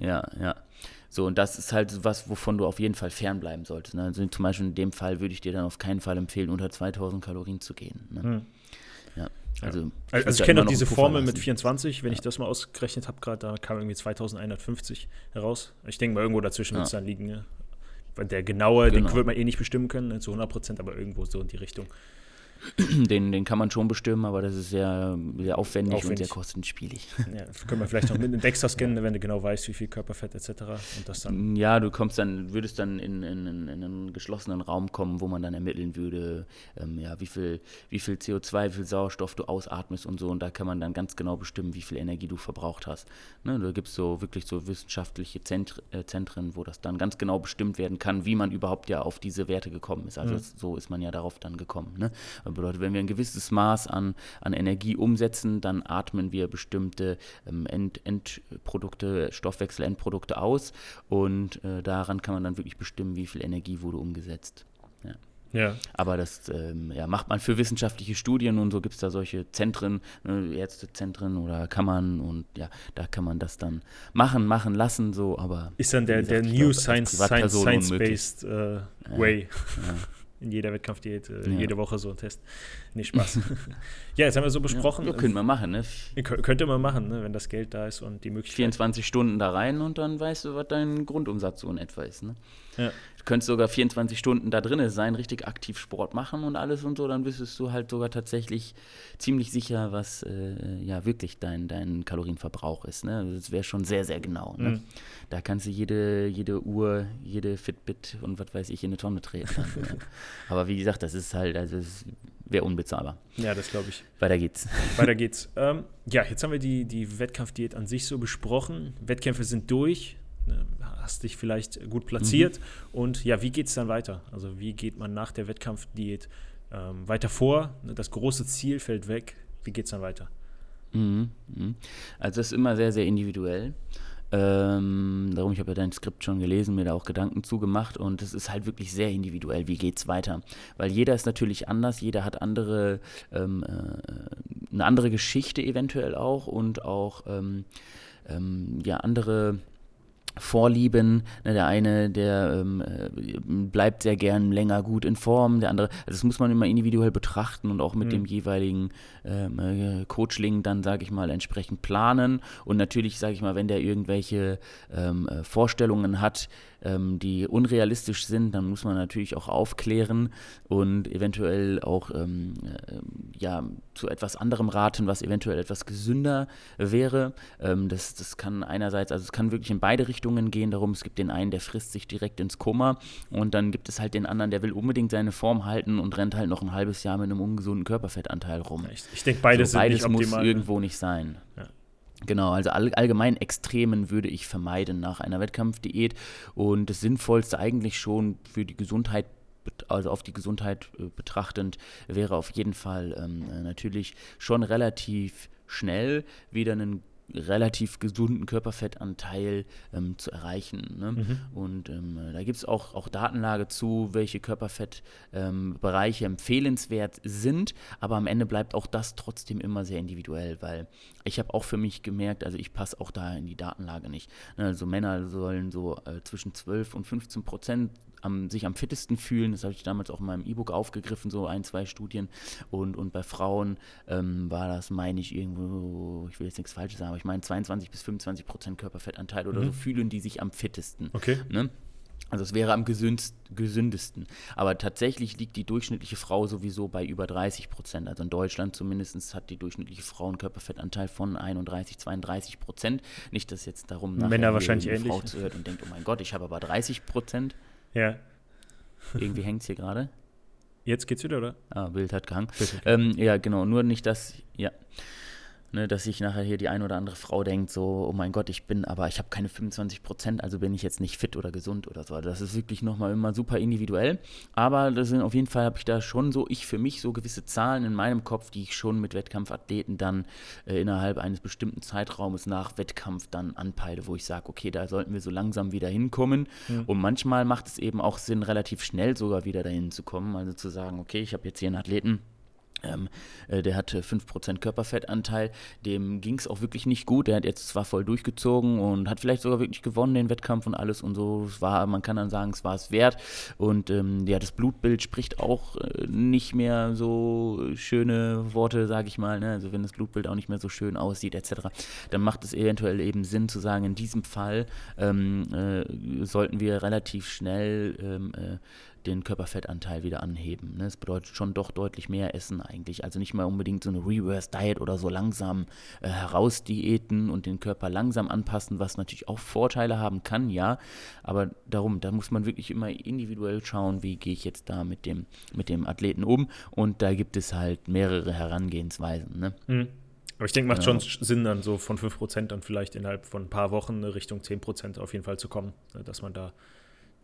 Ja, ja. So, und das ist halt was, wovon du auf jeden Fall fernbleiben solltest. Ne? Also zum Beispiel in dem Fall würde ich dir dann auf keinen Fall empfehlen, unter 2000 Kalorien zu gehen. Ne? Hm. Ja. Also, ja. ich, also ich kenne noch diese Formel mit 24, wenn ja. ich das mal ausgerechnet habe, gerade da kam irgendwie 2150 heraus. Ich denke mal, irgendwo dazwischen ja. wird es dann liegen. Ne? Der genaue, genau. den wird man eh nicht bestimmen können, ne, zu 100 Prozent, aber irgendwo so in die Richtung. Den, den kann man schon bestimmen, aber das ist sehr, sehr aufwendig, aufwendig. und sehr kostenspielig. Ja, das können wir vielleicht noch mit einem Dexter scannen, wenn du genau weißt, wie viel Körperfett etc. Und das dann ja, du kommst dann, würdest dann in, in, in, einen geschlossenen Raum kommen, wo man dann ermitteln würde, ähm, ja, wie viel, wie viel CO2, wie viel Sauerstoff du ausatmest und so. Und da kann man dann ganz genau bestimmen, wie viel Energie du verbraucht hast. Ne, da gibt es so wirklich so wissenschaftliche Zentr äh, Zentren, wo das dann ganz genau bestimmt werden kann, wie man überhaupt ja auf diese Werte gekommen ist. Also mhm. so ist man ja darauf dann gekommen. Ne? Bedeutet, wenn wir ein gewisses Maß an, an Energie umsetzen, dann atmen wir bestimmte ähm, End, Endprodukte, Stoffwechselendprodukte aus und äh, daran kann man dann wirklich bestimmen, wie viel Energie wurde umgesetzt. Ja. Ja. Aber das ähm, ja, macht man für wissenschaftliche Studien und so gibt es da solche Zentren, ne, Ärztezentren oder Kammern und ja, da kann man das dann machen, machen lassen, so, aber. Ist dann der, gesagt, der New Science, Science, Science-Based uh, Way. Ja in jeder Wettkampfdiät, äh, ja. jede Woche so ein Test. Nicht Spaß. ja, jetzt haben wir so besprochen. Ja, können wir machen, ne? Könnte man machen, ne? wenn das Geld da ist und die Möglichkeit. 24 Stunden da rein und dann weißt du, was dein Grundumsatz so in etwa ist. Ne? Ja. Du könntest sogar 24 Stunden da drin sein, richtig aktiv Sport machen und alles und so, dann wüsstest du halt sogar tatsächlich ziemlich sicher, was äh, ja wirklich dein, dein Kalorienverbrauch ist. Ne? Also das wäre schon sehr, sehr genau. Ne? Mhm. Da kannst du jede, jede Uhr, jede Fitbit und was weiß ich in eine Tonne treten. ne? Aber wie gesagt, das ist halt, also wäre unbezahlbar. Ja, das glaube ich. Weiter geht's. Weiter geht's. Ähm, ja, jetzt haben wir die, die Wettkampfdiät an sich so besprochen. Wettkämpfe sind durch. Ne, hast dich vielleicht gut platziert. Mhm. Und ja, wie geht es dann weiter? Also wie geht man nach der Wettkampfdiät ähm, weiter vor? Ne, das große Ziel fällt weg. Wie geht es dann weiter? Mhm. Mhm. Also das ist immer sehr, sehr individuell. Ähm, darum, ich habe ja dein Skript schon gelesen, mir da auch Gedanken zugemacht und es ist halt wirklich sehr individuell, wie geht es weiter. Weil jeder ist natürlich anders, jeder hat andere, ähm, äh, eine andere Geschichte eventuell auch und auch ähm, ähm ja, andere Vorlieben. Ne, der eine, der ähm, äh, bleibt sehr gern länger gut in Form, der andere, also das muss man immer individuell betrachten und auch mit mhm. dem jeweiligen ähm, äh, Coachling dann, sage ich mal, entsprechend planen. Und natürlich, sage ich mal, wenn der irgendwelche ähm, äh, Vorstellungen hat, ähm, die unrealistisch sind, dann muss man natürlich auch aufklären und eventuell auch ähm, äh, ja, zu etwas anderem raten, was eventuell etwas gesünder wäre. Ähm, das, das kann einerseits, also es kann wirklich in beide Richtungen gehen, darum es gibt den einen, der frisst sich direkt ins Koma und dann gibt es halt den anderen, der will unbedingt seine Form halten und rennt halt noch ein halbes Jahr mit einem ungesunden Körperfettanteil rum. Ich, ich denke, beides, so, beides muss optimal, irgendwo nicht sein. Ja. Genau, also all, allgemein Extremen würde ich vermeiden nach einer Wettkampfdiät. Und das Sinnvollste eigentlich schon für die Gesundheit also auf die Gesundheit äh, betrachtend, wäre auf jeden Fall ähm, natürlich schon relativ schnell wieder einen relativ gesunden Körperfettanteil ähm, zu erreichen. Ne? Mhm. Und ähm, da gibt es auch, auch Datenlage zu, welche Körperfettbereiche ähm, empfehlenswert sind, aber am Ende bleibt auch das trotzdem immer sehr individuell, weil ich habe auch für mich gemerkt, also ich passe auch da in die Datenlage nicht. Ne? Also Männer sollen so äh, zwischen 12 und 15 Prozent am, sich am fittesten fühlen. Das habe ich damals auch in meinem E-Book aufgegriffen, so ein, zwei Studien. Und, und bei Frauen ähm, war das, meine ich, irgendwo, ich will jetzt nichts Falsches sagen, aber ich meine 22 bis 25 Prozent Körperfettanteil oder mhm. so fühlen die sich am fittesten. Okay. Ne? Also es wäre am gesündesten. Aber tatsächlich liegt die durchschnittliche Frau sowieso bei über 30 Prozent. Also in Deutschland zumindest hat die durchschnittliche Frau einen Körperfettanteil von 31, 32 Prozent. Nicht, dass jetzt darum Männer wahrscheinlich ähnlich. Frau zuhört und denkt, oh mein Gott, ich habe aber 30 Prozent. Ja. Irgendwie hängt es hier gerade. Jetzt geht's wieder, oder? Ah, Bild hat gehangen. Ähm, ja, genau, nur nicht das, ja. Ne, dass sich nachher hier die eine oder andere Frau denkt, so, oh mein Gott, ich bin, aber ich habe keine 25 Prozent, also bin ich jetzt nicht fit oder gesund oder so. Das ist wirklich nochmal immer super individuell. Aber das sind auf jeden Fall habe ich da schon so, ich für mich so gewisse Zahlen in meinem Kopf, die ich schon mit Wettkampfathleten dann äh, innerhalb eines bestimmten Zeitraumes nach Wettkampf dann anpeile, wo ich sage, okay, da sollten wir so langsam wieder hinkommen. Mhm. Und manchmal macht es eben auch Sinn, relativ schnell sogar wieder dahin zu kommen. Also zu sagen, okay, ich habe jetzt hier einen Athleten ähm, äh, der hatte 5% Körperfettanteil, dem ging es auch wirklich nicht gut. Der hat jetzt zwar voll durchgezogen und hat vielleicht sogar wirklich gewonnen, den Wettkampf und alles und so. Es war, man kann dann sagen, es war es wert. Und ähm, ja, das Blutbild spricht auch äh, nicht mehr so schöne Worte, sage ich mal. Ne? Also wenn das Blutbild auch nicht mehr so schön aussieht, etc., dann macht es eventuell eben Sinn zu sagen, in diesem Fall ähm, äh, sollten wir relativ schnell ähm, äh, den Körperfettanteil wieder anheben. Ne? Das bedeutet schon doch deutlich mehr Essen eigentlich. Also nicht mal unbedingt so eine Reverse Diet oder so langsam äh, herausdiäten und den Körper langsam anpassen, was natürlich auch Vorteile haben kann, ja. Aber darum, da muss man wirklich immer individuell schauen, wie gehe ich jetzt da mit dem, mit dem Athleten um. Und da gibt es halt mehrere Herangehensweisen. Ne? Mhm. Aber ich denke, macht ja. schon Sinn, dann so von 5% dann vielleicht innerhalb von ein paar Wochen Richtung 10% auf jeden Fall zu kommen, ne? dass man da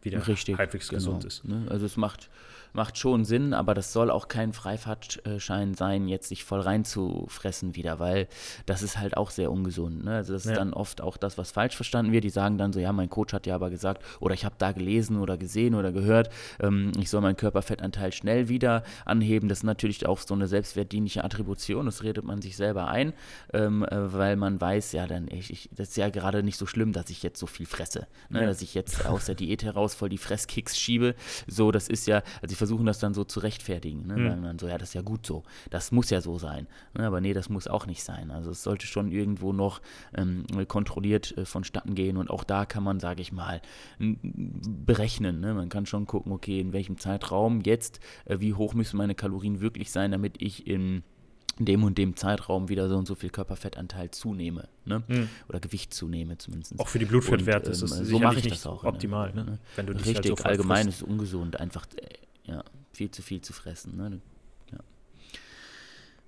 wieder Richtig, halbwegs genau, gesund ist. Ne? Also es macht, macht schon Sinn, aber das soll auch kein Freifahrtschein sein, jetzt sich voll reinzufressen wieder, weil das ist halt auch sehr ungesund. Ne? Also das ja. ist dann oft auch das, was falsch verstanden wird. Die sagen dann so, ja, mein Coach hat ja aber gesagt, oder ich habe da gelesen oder gesehen oder gehört, ähm, ich soll meinen Körperfettanteil schnell wieder anheben. Das ist natürlich auch so eine selbstwertdienliche Attribution, das redet man sich selber ein, ähm, äh, weil man weiß, ja, dann ich, ich, das ist ja gerade nicht so schlimm, dass ich jetzt so viel fresse, ne? ja. dass ich jetzt aus der Diät heraus voll die Fresskicks schiebe. So, das ist ja, also ich versuchen das dann so zu rechtfertigen. Ne? Mhm. Sagen dann so, ja, das ist ja gut so. Das muss ja so sein. Ne? Aber nee, das muss auch nicht sein. Also es sollte schon irgendwo noch ähm, kontrolliert äh, vonstatten gehen. Und auch da kann man, sage ich mal, berechnen. Ne? Man kann schon gucken, okay, in welchem Zeitraum jetzt, äh, wie hoch müssen meine Kalorien wirklich sein, damit ich in dem und dem Zeitraum wieder so und so viel Körperfettanteil zunehme, ne? Mhm. Oder Gewicht zunehme zumindest. Auch für die Blutfettwerte ist es ähm, so mache ich das auch optimal, ne? ne? Wenn du Richtig, halt so allgemein ist es ungesund, einfach äh, ja, viel zu viel zu fressen. Ne? Ja.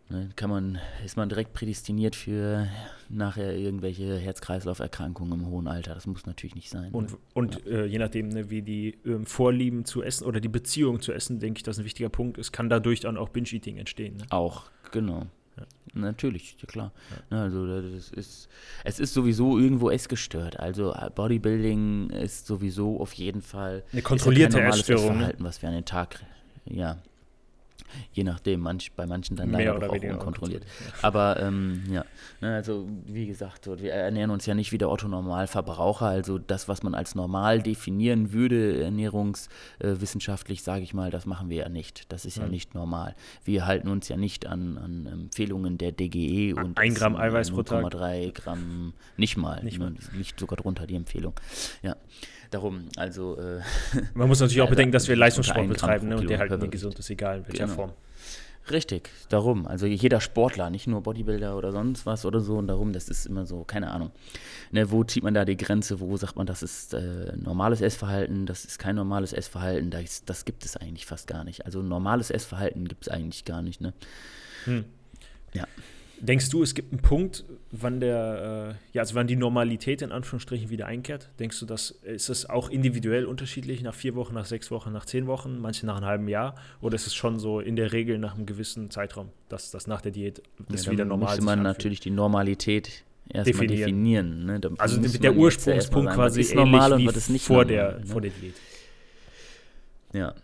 Ne, kann man, ist man direkt prädestiniert für nachher irgendwelche Herz-Kreislauf-Erkrankungen im hohen Alter. Das muss natürlich nicht sein. Und, ne? und ja. äh, je nachdem, ne, wie die ähm, Vorlieben zu essen oder die Beziehung zu essen, denke ich, das ist ein wichtiger Punkt. Es kann dadurch dann auch Binge-Eating entstehen. Ne? Auch, genau. Ja. Natürlich, ja klar. Ja. Ne, also das ist, es ist sowieso irgendwo essgestört. Also Bodybuilding ist sowieso auf jeden Fall eine kontrollierte ja Essstörung. Ne? Verhalten, was wir an den Tag, ja, je nachdem, manch, bei manchen dann leider auch unkontrolliert. Aber ähm, ja, ne, also wie gesagt, wir ernähren uns ja nicht wie der Otto-Normalverbraucher, also das, was man als normal definieren würde, ernährungswissenschaftlich, äh, sage ich mal, das machen wir ja nicht. Das ist ja, ja nicht normal. Wir halten uns ja nicht an, an Empfehlungen der DGE und ein Gramm Eiweiß pro Tag. 0,3 Gramm, nicht mal, nicht ne, mal. liegt sogar drunter die Empfehlung. Ja. Darum, also. Äh, Man muss natürlich auch bedenken, dass wir Leistungssport betreiben ne, und der halt nie gesund ist, egal in welcher genau. Form. Richtig, darum. Also jeder Sportler, nicht nur Bodybuilder oder sonst was oder so. Und darum, das ist immer so, keine Ahnung. Ne, wo zieht man da die Grenze? Wo sagt man, das ist äh, normales Essverhalten, das ist kein normales Essverhalten? Das, das gibt es eigentlich fast gar nicht. Also normales Essverhalten gibt es eigentlich gar nicht. Ne? Hm. Ja. Denkst du, es gibt einen Punkt, wann der, äh, ja, also wann die Normalität in Anführungsstrichen wieder einkehrt? Denkst du, dass ist es auch individuell unterschiedlich nach vier Wochen, nach sechs Wochen, nach zehn Wochen, manche nach einem halben Jahr? Oder ist es schon so in der Regel nach einem gewissen Zeitraum, dass das nach der Diät das ja, wieder normal ist? Müsste man natürlich die Normalität erstmal definieren. ne? also der Ursprungspunkt quasi ist normal und was ist nicht vor, normal, der, ne? vor der Diät. Ja,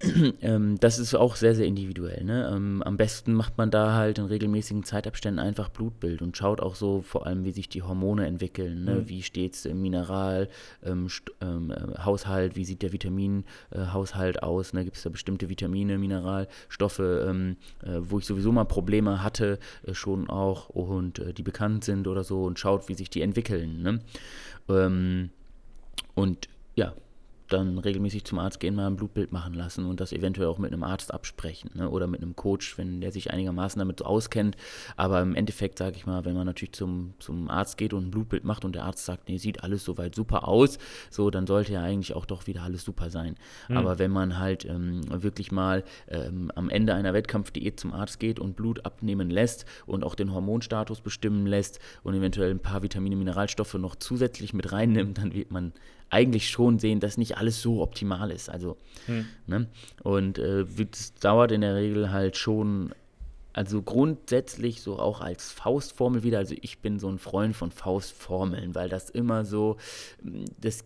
ähm, das ist auch sehr, sehr individuell. Ne? Ähm, am besten macht man da halt in regelmäßigen Zeitabständen einfach Blutbild und schaut auch so vor allem, wie sich die Hormone entwickeln. Ne? Mhm. Wie steht es im Mineralhaushalt, ähm, ähm äh, wie sieht der Vitaminhaushalt äh, aus? Ne? Gibt es da bestimmte Vitamine, Mineralstoffe, ähm, äh, wo ich sowieso mal Probleme hatte, äh, schon auch und äh, die bekannt sind oder so und schaut, wie sich die entwickeln. Ne? Ähm, und ja, dann regelmäßig zum Arzt gehen, mal ein Blutbild machen lassen und das eventuell auch mit einem Arzt absprechen ne? oder mit einem Coach, wenn der sich einigermaßen damit auskennt. Aber im Endeffekt, sage ich mal, wenn man natürlich zum, zum Arzt geht und ein Blutbild macht und der Arzt sagt, nee, sieht alles soweit super aus, so, dann sollte ja eigentlich auch doch wieder alles super sein. Mhm. Aber wenn man halt ähm, wirklich mal ähm, am Ende einer Wettkampfdiät zum Arzt geht und Blut abnehmen lässt und auch den Hormonstatus bestimmen lässt und eventuell ein paar Vitamine, Mineralstoffe noch zusätzlich mit reinnimmt, dann wird man eigentlich schon sehen, dass nicht alles so optimal ist. Also, hm. ne? Und äh, es dauert in der Regel halt schon, also grundsätzlich so auch als Faustformel wieder. Also ich bin so ein Freund von Faustformeln, weil das immer so, das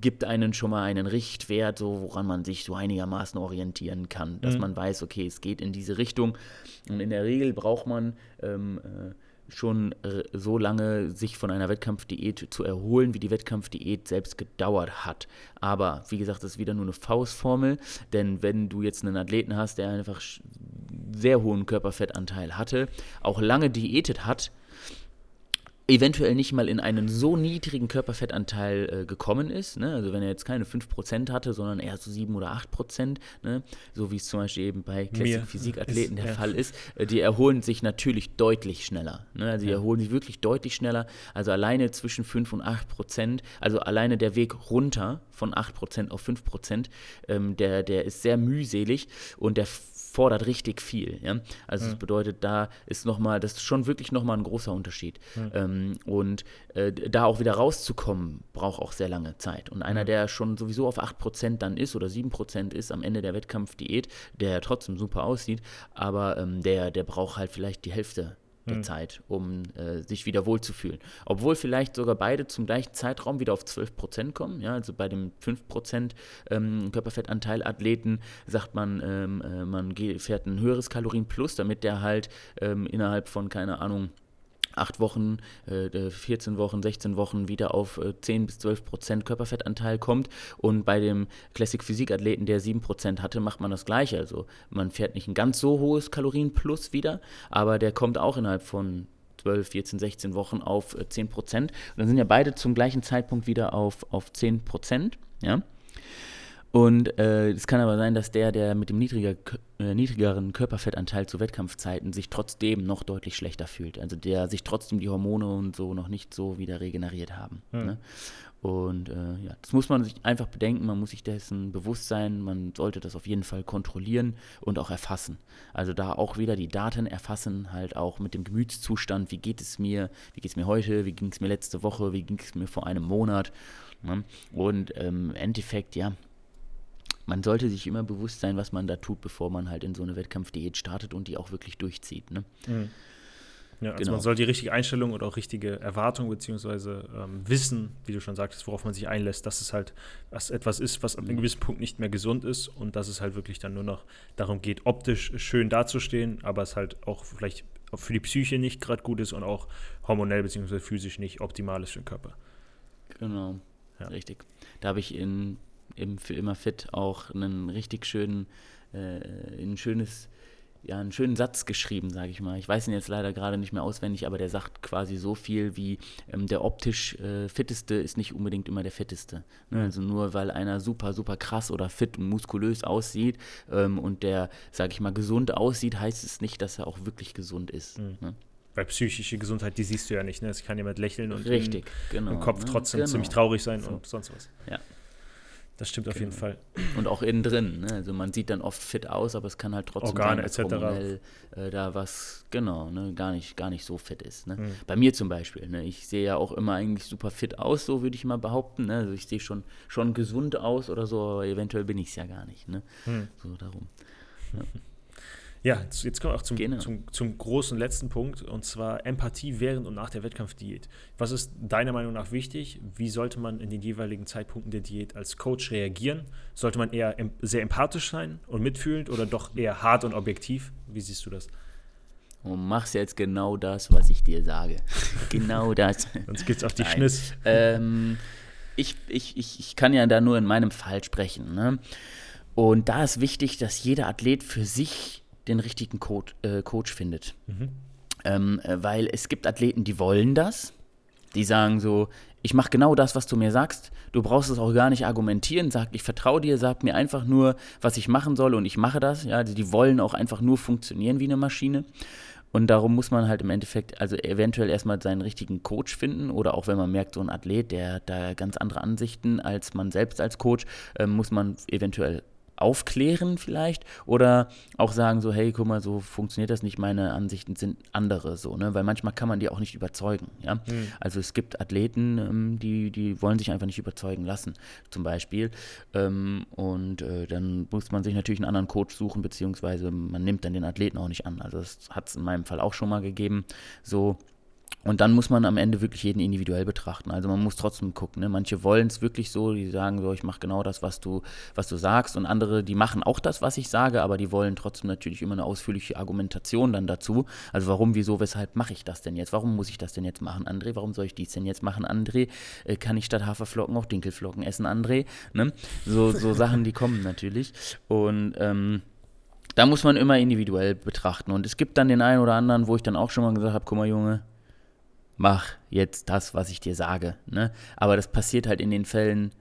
gibt einen schon mal einen Richtwert, so woran man sich so einigermaßen orientieren kann, dass mhm. man weiß, okay, es geht in diese Richtung. Und in der Regel braucht man ähm, äh, schon äh, so lange sich von einer Wettkampfdiät zu erholen, wie die Wettkampfdiät selbst gedauert hat. Aber wie gesagt, das ist wieder nur eine Faustformel, denn wenn du jetzt einen Athleten hast, der einfach sehr hohen Körperfettanteil hatte, auch lange diätet hat, eventuell nicht mal in einen so niedrigen Körperfettanteil äh, gekommen ist, ne? also wenn er jetzt keine 5% hatte, sondern eher so 7 oder 8%, ne? so wie es zum Beispiel eben bei Classic Physikathleten der ja. Fall ist, äh, die erholen sich natürlich deutlich schneller. Ne? Also die ja. erholen sich wirklich deutlich schneller, also alleine zwischen 5 und 8%, also alleine der Weg runter von 8% auf 5%, ähm, der, der ist sehr mühselig und der fordert richtig viel. Ja? Also ja. das bedeutet, da ist nochmal, das ist schon wirklich nochmal ein großer Unterschied. Ja. Ähm, und äh, da auch wieder rauszukommen, braucht auch sehr lange Zeit. Und einer, der schon sowieso auf 8% dann ist oder 7% ist am Ende der Wettkampfdiät, der trotzdem super aussieht, aber ähm, der, der braucht halt vielleicht die Hälfte der hm. Zeit, um äh, sich wieder wohlzufühlen. Obwohl vielleicht sogar beide zum gleichen Zeitraum wieder auf 12 Prozent kommen. Ja, also bei dem 5 Prozent ähm, Körperfettanteil Athleten sagt man, ähm, äh, man fährt ein höheres Kalorienplus, damit der halt ähm, innerhalb von, keine Ahnung, acht Wochen, äh, 14 Wochen, 16 Wochen wieder auf äh, 10 bis 12 Prozent Körperfettanteil kommt. Und bei dem Classic Physik-Athleten, der 7 Prozent hatte, macht man das Gleiche. Also man fährt nicht ein ganz so hohes Kalorienplus wieder, aber der kommt auch innerhalb von 12, 14, 16 Wochen auf äh, 10 Prozent. Und dann sind ja beide zum gleichen Zeitpunkt wieder auf, auf 10 Prozent. Ja. Und äh, es kann aber sein, dass der, der mit dem niedriger, äh, niedrigeren Körperfettanteil zu Wettkampfzeiten sich trotzdem noch deutlich schlechter fühlt. Also der sich trotzdem die Hormone und so noch nicht so wieder regeneriert haben. Hm. Ne? Und äh, ja, das muss man sich einfach bedenken, man muss sich dessen bewusst sein, man sollte das auf jeden Fall kontrollieren und auch erfassen. Also da auch wieder die Daten erfassen, halt auch mit dem Gemütszustand, wie geht es mir, wie geht es mir heute, wie ging es mir letzte Woche, wie ging es mir vor einem Monat. Ne? Und ähm, im Endeffekt, ja, man sollte sich immer bewusst sein, was man da tut, bevor man halt in so eine Wettkampfdiät startet und die auch wirklich durchzieht. Ne? Mhm. Ja, also genau. man soll die richtige Einstellung oder auch richtige Erwartung beziehungsweise ähm, wissen, wie du schon sagtest, worauf man sich einlässt, dass es halt was etwas ist, was an einem mhm. gewissen Punkt nicht mehr gesund ist und dass es halt wirklich dann nur noch darum geht, optisch schön dazustehen, aber es halt auch vielleicht für die Psyche nicht gerade gut ist und auch hormonell beziehungsweise physisch nicht optimal ist für den Körper. Genau, ja. richtig. Da habe ich in eben für immer fit auch einen richtig schönen, äh, ein schönes, ja, einen schönen Satz geschrieben, sage ich mal. Ich weiß ihn jetzt leider gerade nicht mehr auswendig, aber der sagt quasi so viel wie, ähm, der optisch äh, fitteste ist nicht unbedingt immer der fitteste. Ne? Also nur weil einer super, super krass oder fit und muskulös aussieht ähm, und der, sage ich mal, gesund aussieht, heißt es nicht, dass er auch wirklich gesund ist. Mhm. Ne? Weil psychische Gesundheit, die siehst du ja nicht. Ne? Es kann jemand lächeln und Richtig, im, genau, im Kopf ne? trotzdem genau. ziemlich traurig sein so. und sonst was. Ja, das stimmt auf jeden genau. Fall. Und auch innen drin. Ne? Also man sieht dann oft fit aus, aber es kann halt trotzdem Organe sein, dass hormonell äh, da was, genau, ne? gar, nicht, gar nicht so fit ist. Ne? Mhm. Bei mir zum Beispiel. Ne? Ich sehe ja auch immer eigentlich super fit aus, so würde ich mal behaupten. Ne? Also ich sehe schon, schon gesund aus oder so, aber eventuell bin ich es ja gar nicht. Ne? Mhm. So darum. Ja. Ja, jetzt kommen wir auch zum, genau. zum, zum, großen letzten Punkt und zwar Empathie während und nach der Wettkampfdiät. Was ist deiner Meinung nach wichtig? Wie sollte man in den jeweiligen Zeitpunkten der Diät als Coach reagieren? Sollte man eher sehr empathisch sein und mitfühlend oder doch eher hart und objektiv? Wie siehst du das? Du machst jetzt genau das, was ich dir sage. genau das. Sonst gibt es auch die Nein. Schniss. Ähm, ich, ich, ich, ich kann ja da nur in meinem Fall sprechen. Ne? Und da ist wichtig, dass jeder Athlet für sich den richtigen Coach, äh, Coach findet. Mhm. Ähm, äh, weil es gibt Athleten, die wollen das. Die sagen so, ich mache genau das, was du mir sagst. Du brauchst es auch gar nicht argumentieren. Sag, ich vertraue dir, sag mir einfach nur, was ich machen soll und ich mache das. Ja, die wollen auch einfach nur funktionieren wie eine Maschine. Und darum muss man halt im Endeffekt, also eventuell erstmal seinen richtigen Coach finden oder auch wenn man merkt, so ein Athlet, der hat da ganz andere Ansichten als man selbst als Coach, äh, muss man eventuell aufklären vielleicht oder auch sagen so, hey, guck mal, so funktioniert das nicht, meine Ansichten sind andere so, ne? Weil manchmal kann man die auch nicht überzeugen, ja. Mhm. Also es gibt Athleten, ähm, die, die wollen sich einfach nicht überzeugen lassen, zum Beispiel. Ähm, und äh, dann muss man sich natürlich einen anderen Coach suchen, beziehungsweise man nimmt dann den Athleten auch nicht an. Also das hat es in meinem Fall auch schon mal gegeben. So, und dann muss man am Ende wirklich jeden individuell betrachten. Also man muss trotzdem gucken. Ne? Manche wollen es wirklich so, die sagen so, ich mache genau das, was du, was du sagst. Und andere, die machen auch das, was ich sage, aber die wollen trotzdem natürlich immer eine ausführliche Argumentation dann dazu. Also warum, wieso, weshalb mache ich das denn jetzt? Warum muss ich das denn jetzt machen, André? Warum soll ich dies denn jetzt machen, André? Äh, kann ich statt Haferflocken auch Dinkelflocken essen, André? Ne? So, so Sachen, die kommen natürlich. Und ähm, da muss man immer individuell betrachten. Und es gibt dann den einen oder anderen, wo ich dann auch schon mal gesagt habe, guck mal, Junge, mach jetzt das, was ich dir sage. Ne? Aber das passiert halt in den Fällen,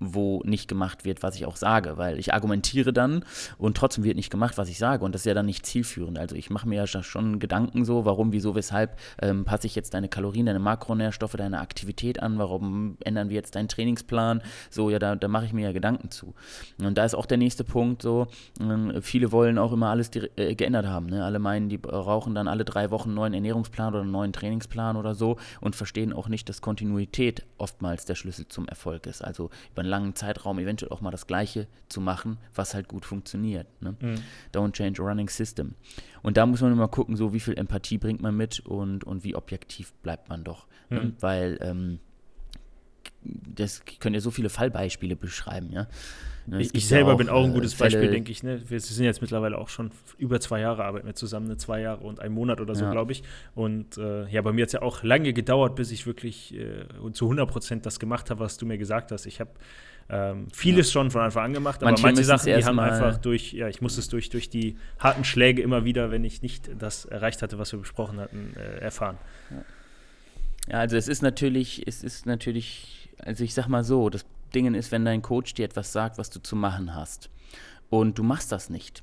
wo nicht gemacht wird, was ich auch sage, weil ich argumentiere dann und trotzdem wird nicht gemacht, was ich sage und das ist ja dann nicht zielführend. Also ich mache mir ja schon Gedanken so, warum, wieso, weshalb ähm, passe ich jetzt deine Kalorien, deine Makronährstoffe, deine Aktivität an, warum ändern wir jetzt deinen Trainingsplan, so, ja, da, da mache ich mir ja Gedanken zu. Und da ist auch der nächste Punkt so, äh, viele wollen auch immer alles äh, geändert haben, ne? alle meinen, die brauchen dann alle drei Wochen einen neuen Ernährungsplan oder einen neuen Trainingsplan oder so und verstehen auch nicht, dass Kontinuität oftmals der Schlüssel zum Erfolg ist. Also über langen Zeitraum eventuell auch mal das Gleiche zu machen, was halt gut funktioniert. Ne? Mhm. Don't change a running system. Und da muss man immer gucken, so wie viel Empathie bringt man mit und, und wie objektiv bleibt man doch. Ne? Mhm. Ne? Weil ähm, das können ja so viele Fallbeispiele beschreiben, ja. Ne, ich, ich selber auch, bin auch ein gutes Fälle, Beispiel, denke ich. Ne? Wir sind jetzt mittlerweile auch schon über zwei Jahre, arbeiten wir zusammen, ne? zwei Jahre und ein Monat oder so, ja. glaube ich. Und äh, ja, bei mir hat es ja auch lange gedauert, bis ich wirklich äh, zu 100 Prozent das gemacht habe, was du mir gesagt hast. Ich habe ähm, vieles ja. schon von Anfang an gemacht, aber manche, manche Sachen, die haben einfach durch, ja, ich musste es durch, durch die harten Schläge immer wieder, wenn ich nicht das erreicht hatte, was wir besprochen hatten, äh, erfahren. Ja, also es ist natürlich, es ist natürlich, also ich sag mal so, das Ding ist, wenn dein Coach dir etwas sagt, was du zu machen hast und du machst das nicht,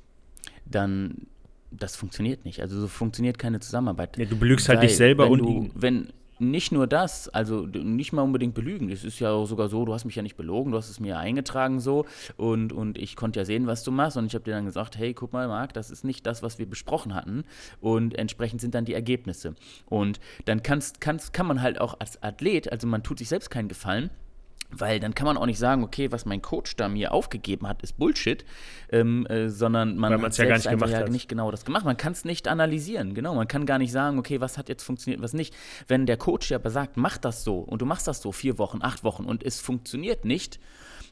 dann das funktioniert nicht. Also so funktioniert keine Zusammenarbeit. Ja, du belügst halt dich selber und du, ihn. Wenn, nicht nur das, also nicht mal unbedingt belügen. Es ist ja sogar so, du hast mich ja nicht belogen, du hast es mir eingetragen so und, und ich konnte ja sehen, was du machst und ich habe dir dann gesagt, hey, guck mal, Marc, das ist nicht das, was wir besprochen hatten und entsprechend sind dann die Ergebnisse. Und dann kannst, kannst, kann man halt auch als Athlet, also man tut sich selbst keinen Gefallen, weil dann kann man auch nicht sagen, okay, was mein Coach da mir aufgegeben hat, ist Bullshit, ähm, äh, sondern man hat ja gar nicht gemacht ja nicht genau das gemacht. Man kann es nicht analysieren, genau. Man kann gar nicht sagen, okay, was hat jetzt funktioniert, was nicht. Wenn der Coach ja besagt, mach das so und du machst das so vier Wochen, acht Wochen und es funktioniert nicht,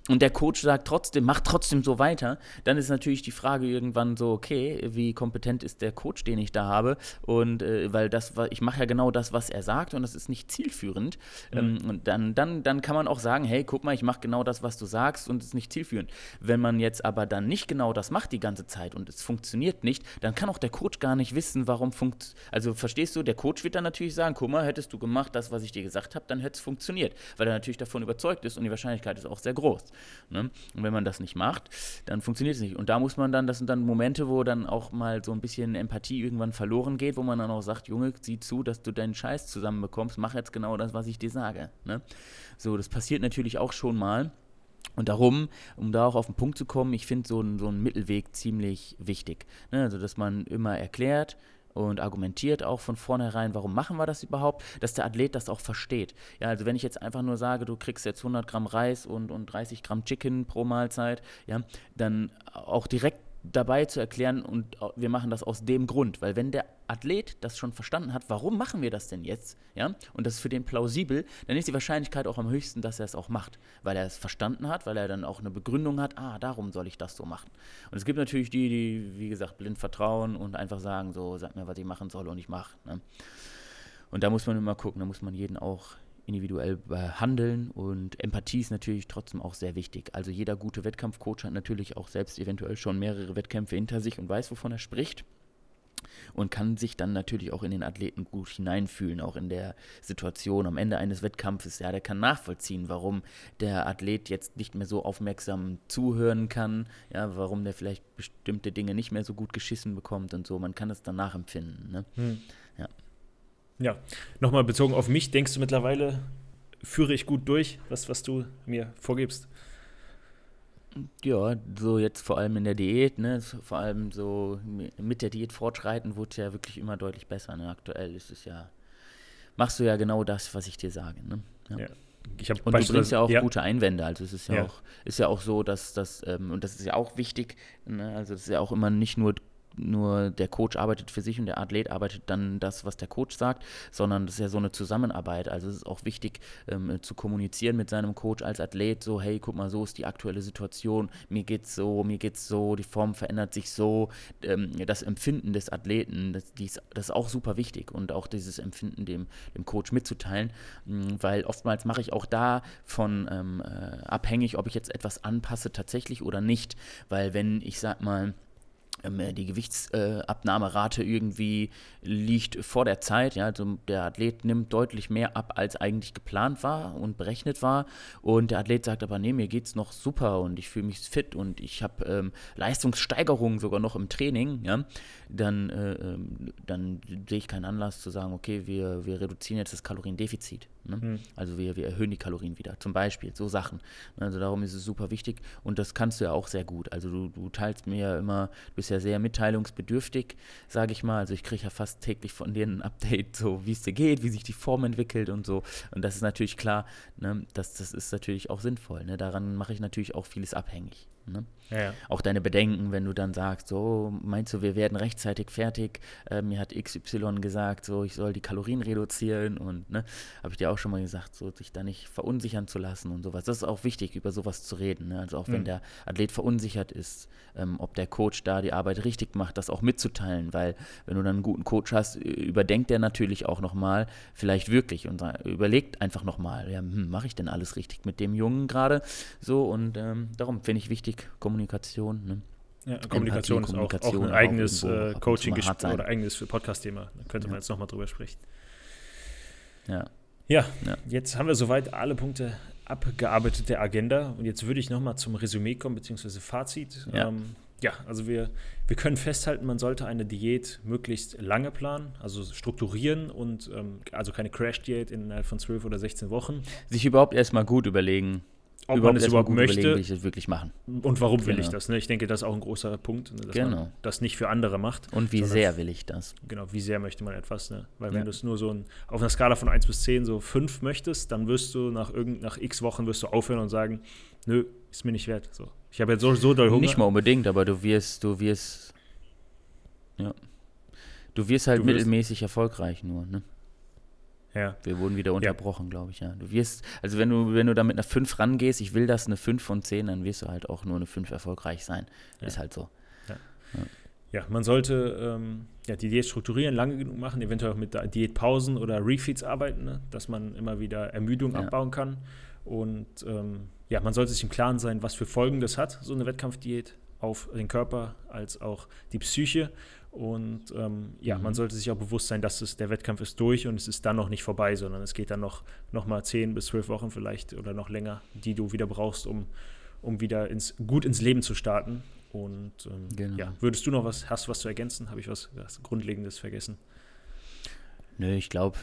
und der Coach sagt trotzdem, macht trotzdem so weiter, dann ist natürlich die Frage irgendwann so, okay, wie kompetent ist der Coach, den ich da habe? Und äh, weil das, ich mache ja genau das, was er sagt und das ist nicht zielführend. Mhm. Ähm, und dann, dann, dann kann man auch sagen, hey, guck mal, ich mache genau das, was du sagst und es ist nicht zielführend. Wenn man jetzt aber dann nicht genau das macht die ganze Zeit und es funktioniert nicht, dann kann auch der Coach gar nicht wissen, warum funktioniert. Also verstehst du, der Coach wird dann natürlich sagen, guck mal, hättest du gemacht das, was ich dir gesagt habe, dann hätte es funktioniert, weil er natürlich davon überzeugt ist und die Wahrscheinlichkeit ist auch sehr groß. Ne? Und wenn man das nicht macht, dann funktioniert es nicht. Und da muss man dann, das sind dann Momente, wo dann auch mal so ein bisschen Empathie irgendwann verloren geht, wo man dann auch sagt, Junge, sieh zu, dass du deinen Scheiß zusammenbekommst, mach jetzt genau das, was ich dir sage. Ne? So, das passiert natürlich auch schon mal. Und darum, um da auch auf den Punkt zu kommen, ich finde so, so einen Mittelweg ziemlich wichtig. Ne? Also, dass man immer erklärt, und argumentiert auch von vornherein, warum machen wir das überhaupt, dass der Athlet das auch versteht. Ja, also wenn ich jetzt einfach nur sage, du kriegst jetzt 100 Gramm Reis und, und 30 Gramm Chicken pro Mahlzeit, ja, dann auch direkt dabei zu erklären und wir machen das aus dem Grund, weil wenn der Athlet das schon verstanden hat, warum machen wir das denn jetzt, ja, und das ist für den plausibel, dann ist die Wahrscheinlichkeit auch am höchsten, dass er es auch macht, weil er es verstanden hat, weil er dann auch eine Begründung hat, ah, darum soll ich das so machen. Und es gibt natürlich die, die, wie gesagt, blind vertrauen und einfach sagen, so, sag mir, was ich machen soll und ich mache. Ne? Und da muss man immer gucken, da muss man jeden auch individuell behandeln und Empathie ist natürlich trotzdem auch sehr wichtig. Also jeder gute Wettkampfcoach hat natürlich auch selbst eventuell schon mehrere Wettkämpfe hinter sich und weiß, wovon er spricht. und kann sich dann natürlich auch in den Athleten gut hineinfühlen, auch in der Situation am Ende eines Wettkampfes. Ja, der kann nachvollziehen, warum der Athlet jetzt nicht mehr so aufmerksam zuhören kann, ja, warum der vielleicht bestimmte Dinge nicht mehr so gut geschissen bekommt und so. Man kann es dann nachempfinden. Ne? Hm. Ja. Nochmal bezogen auf mich, denkst du mittlerweile, führe ich gut durch, was, was du mir vorgibst? Ja, so jetzt vor allem in der Diät, ne, vor allem so mit der Diät fortschreiten, wurde es ja wirklich immer deutlich besser. Ne? Aktuell ist es ja, machst du ja genau das, was ich dir sage. Ne? Ja. ja. und du bringst ja auch ja. gute Einwände. Also es ist ja, ja, auch, ist ja auch so, dass das, ähm, und das ist ja auch wichtig, ne? also es ist ja auch immer nicht nur nur der Coach arbeitet für sich und der Athlet arbeitet dann das, was der Coach sagt, sondern das ist ja so eine Zusammenarbeit. Also es ist auch wichtig ähm, zu kommunizieren mit seinem Coach als Athlet, so hey, guck mal, so ist die aktuelle Situation, mir geht's so, mir geht's so, die Form verändert sich so. Ähm, das Empfinden des Athleten, das, dies, das ist auch super wichtig und auch dieses Empfinden dem, dem Coach mitzuteilen, ähm, weil oftmals mache ich auch davon ähm, äh, abhängig, ob ich jetzt etwas anpasse tatsächlich oder nicht, weil wenn ich sag mal, die Gewichtsabnahmerate irgendwie liegt vor der Zeit. Ja, also der Athlet nimmt deutlich mehr ab, als eigentlich geplant war und berechnet war. Und der Athlet sagt aber, nee, mir geht es noch super und ich fühle mich fit und ich habe ähm, Leistungssteigerungen sogar noch im Training. Ja, dann, äh, ähm, dann sehe ich keinen Anlass zu sagen, okay, wir, wir reduzieren jetzt das Kaloriendefizit. Ne? Mhm. Also wir, wir erhöhen die Kalorien wieder, zum Beispiel, so Sachen. Also darum ist es super wichtig und das kannst du ja auch sehr gut. Also du, du teilst mir ja immer, du bist ja sehr mitteilungsbedürftig, sage ich mal. Also ich kriege ja fast täglich von dir ein Update, so wie es dir geht, wie sich die Form entwickelt und so. Und das ist natürlich klar, ne? das, das ist natürlich auch sinnvoll. Ne? Daran mache ich natürlich auch vieles abhängig. Ne? Ja. Auch deine Bedenken, wenn du dann sagst, so, meinst du, wir werden rechtzeitig fertig? Äh, mir hat XY gesagt, so, ich soll die Kalorien reduzieren und, ne, habe ich dir auch schon mal gesagt, so, sich da nicht verunsichern zu lassen und sowas. Das ist auch wichtig, über sowas zu reden. Ne? Also auch mhm. wenn der Athlet verunsichert ist, ähm, ob der Coach da die Arbeit richtig macht, das auch mitzuteilen, weil wenn du dann einen guten Coach hast, überdenkt der natürlich auch nochmal, vielleicht wirklich und überlegt einfach nochmal, ja, hm, mache ich denn alles richtig mit dem Jungen gerade? So und ähm, darum finde ich wichtig, Kommunikation Kommunikation. Ne? Ja, Kommunikation ist auch, auch ein eigenes äh, Coaching-Gespräch oder eigenes Podcast-Thema. Da könnte ja. man jetzt nochmal drüber sprechen. Ja. ja. ja. jetzt haben wir soweit alle Punkte abgearbeitet der Agenda. Und jetzt würde ich nochmal zum Resümee kommen, beziehungsweise Fazit. Ja. Ähm, ja, also wir, wir können festhalten, man sollte eine Diät möglichst lange planen, also strukturieren und ähm, also keine Crash-Diät innerhalb von 12 oder 16 Wochen. Sich überhaupt erstmal gut überlegen, ob man es überhaupt möchte. Will ich es wirklich machen. Und warum will genau. ich das? Ne? Ich denke, das ist auch ein großer Punkt, ne? dass genau. man das nicht für andere macht. Und wie sehr will ich das? Genau, wie sehr möchte man etwas. Ne? Weil ja. wenn du es nur so ein, auf einer Skala von 1 bis 10 so 5 möchtest, dann wirst du nach, irgend, nach x Wochen wirst du aufhören und sagen, nö, ist mir nicht wert. So. Ich habe jetzt so, so doll Hunger. Nicht mal unbedingt, aber du wirst, du wirst, ja. Du wirst halt du wirst mittelmäßig erfolgreich nur, ne? Ja. Wir wurden wieder unterbrochen, ja. glaube ich, ja. Du wirst, also wenn du, wenn du da mit einer 5 rangehst, ich will das eine 5 von 10, dann wirst du halt auch nur eine 5 erfolgreich sein. Ja. Ist halt so. Ja, ja. man sollte ähm, ja, die Diät strukturieren, lange genug machen, eventuell auch mit Diätpausen oder Refeeds arbeiten, ne? dass man immer wieder Ermüdung abbauen kann. Und ähm, ja, man sollte sich im Klaren sein, was für Folgen das hat, so eine Wettkampfdiät auf den Körper als auch die Psyche. Und ähm, ja, mhm. man sollte sich auch bewusst sein, dass es, der Wettkampf ist durch und es ist dann noch nicht vorbei, sondern es geht dann noch, noch mal 10 bis 12 Wochen vielleicht oder noch länger, die du wieder brauchst, um, um wieder ins, gut ins Leben zu starten. Und ähm, genau. ja, würdest du noch was, hast du was zu ergänzen? Habe ich was, was Grundlegendes vergessen? Nö, ich glaube,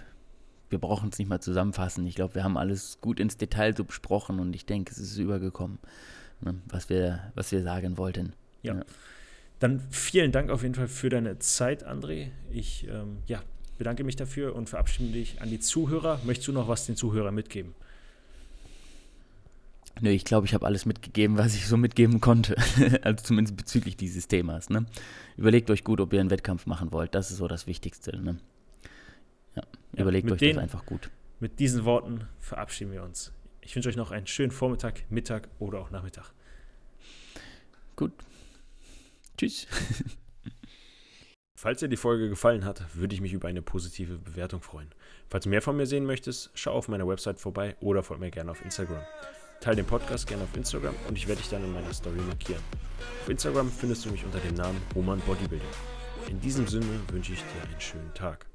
wir brauchen es nicht mal zusammenfassen. Ich glaube, wir haben alles gut ins Detail so besprochen und ich denke, es ist übergekommen, ne, was, wir, was wir sagen wollten. ja. ja. Dann vielen Dank auf jeden Fall für deine Zeit, André. Ich ähm, ja, bedanke mich dafür und verabschiede dich an die Zuhörer. Möchtest du noch was den Zuhörern mitgeben? Nö, ich glaube, ich habe alles mitgegeben, was ich so mitgeben konnte. also zumindest bezüglich dieses Themas. Ne? Überlegt euch gut, ob ihr einen Wettkampf machen wollt. Das ist so das Wichtigste. Ne? Ja, ja, überlegt euch den, das einfach gut. Mit diesen Worten verabschieden wir uns. Ich wünsche euch noch einen schönen Vormittag, Mittag oder auch Nachmittag. Gut. Tschüss. Falls dir die Folge gefallen hat, würde ich mich über eine positive Bewertung freuen. Falls du mehr von mir sehen möchtest, schau auf meiner Website vorbei oder folg mir gerne auf Instagram. Teil den Podcast gerne auf Instagram und ich werde dich dann in meiner Story markieren. Auf Instagram findest du mich unter dem Namen Roman Bodybuilding. In diesem Sinne wünsche ich dir einen schönen Tag.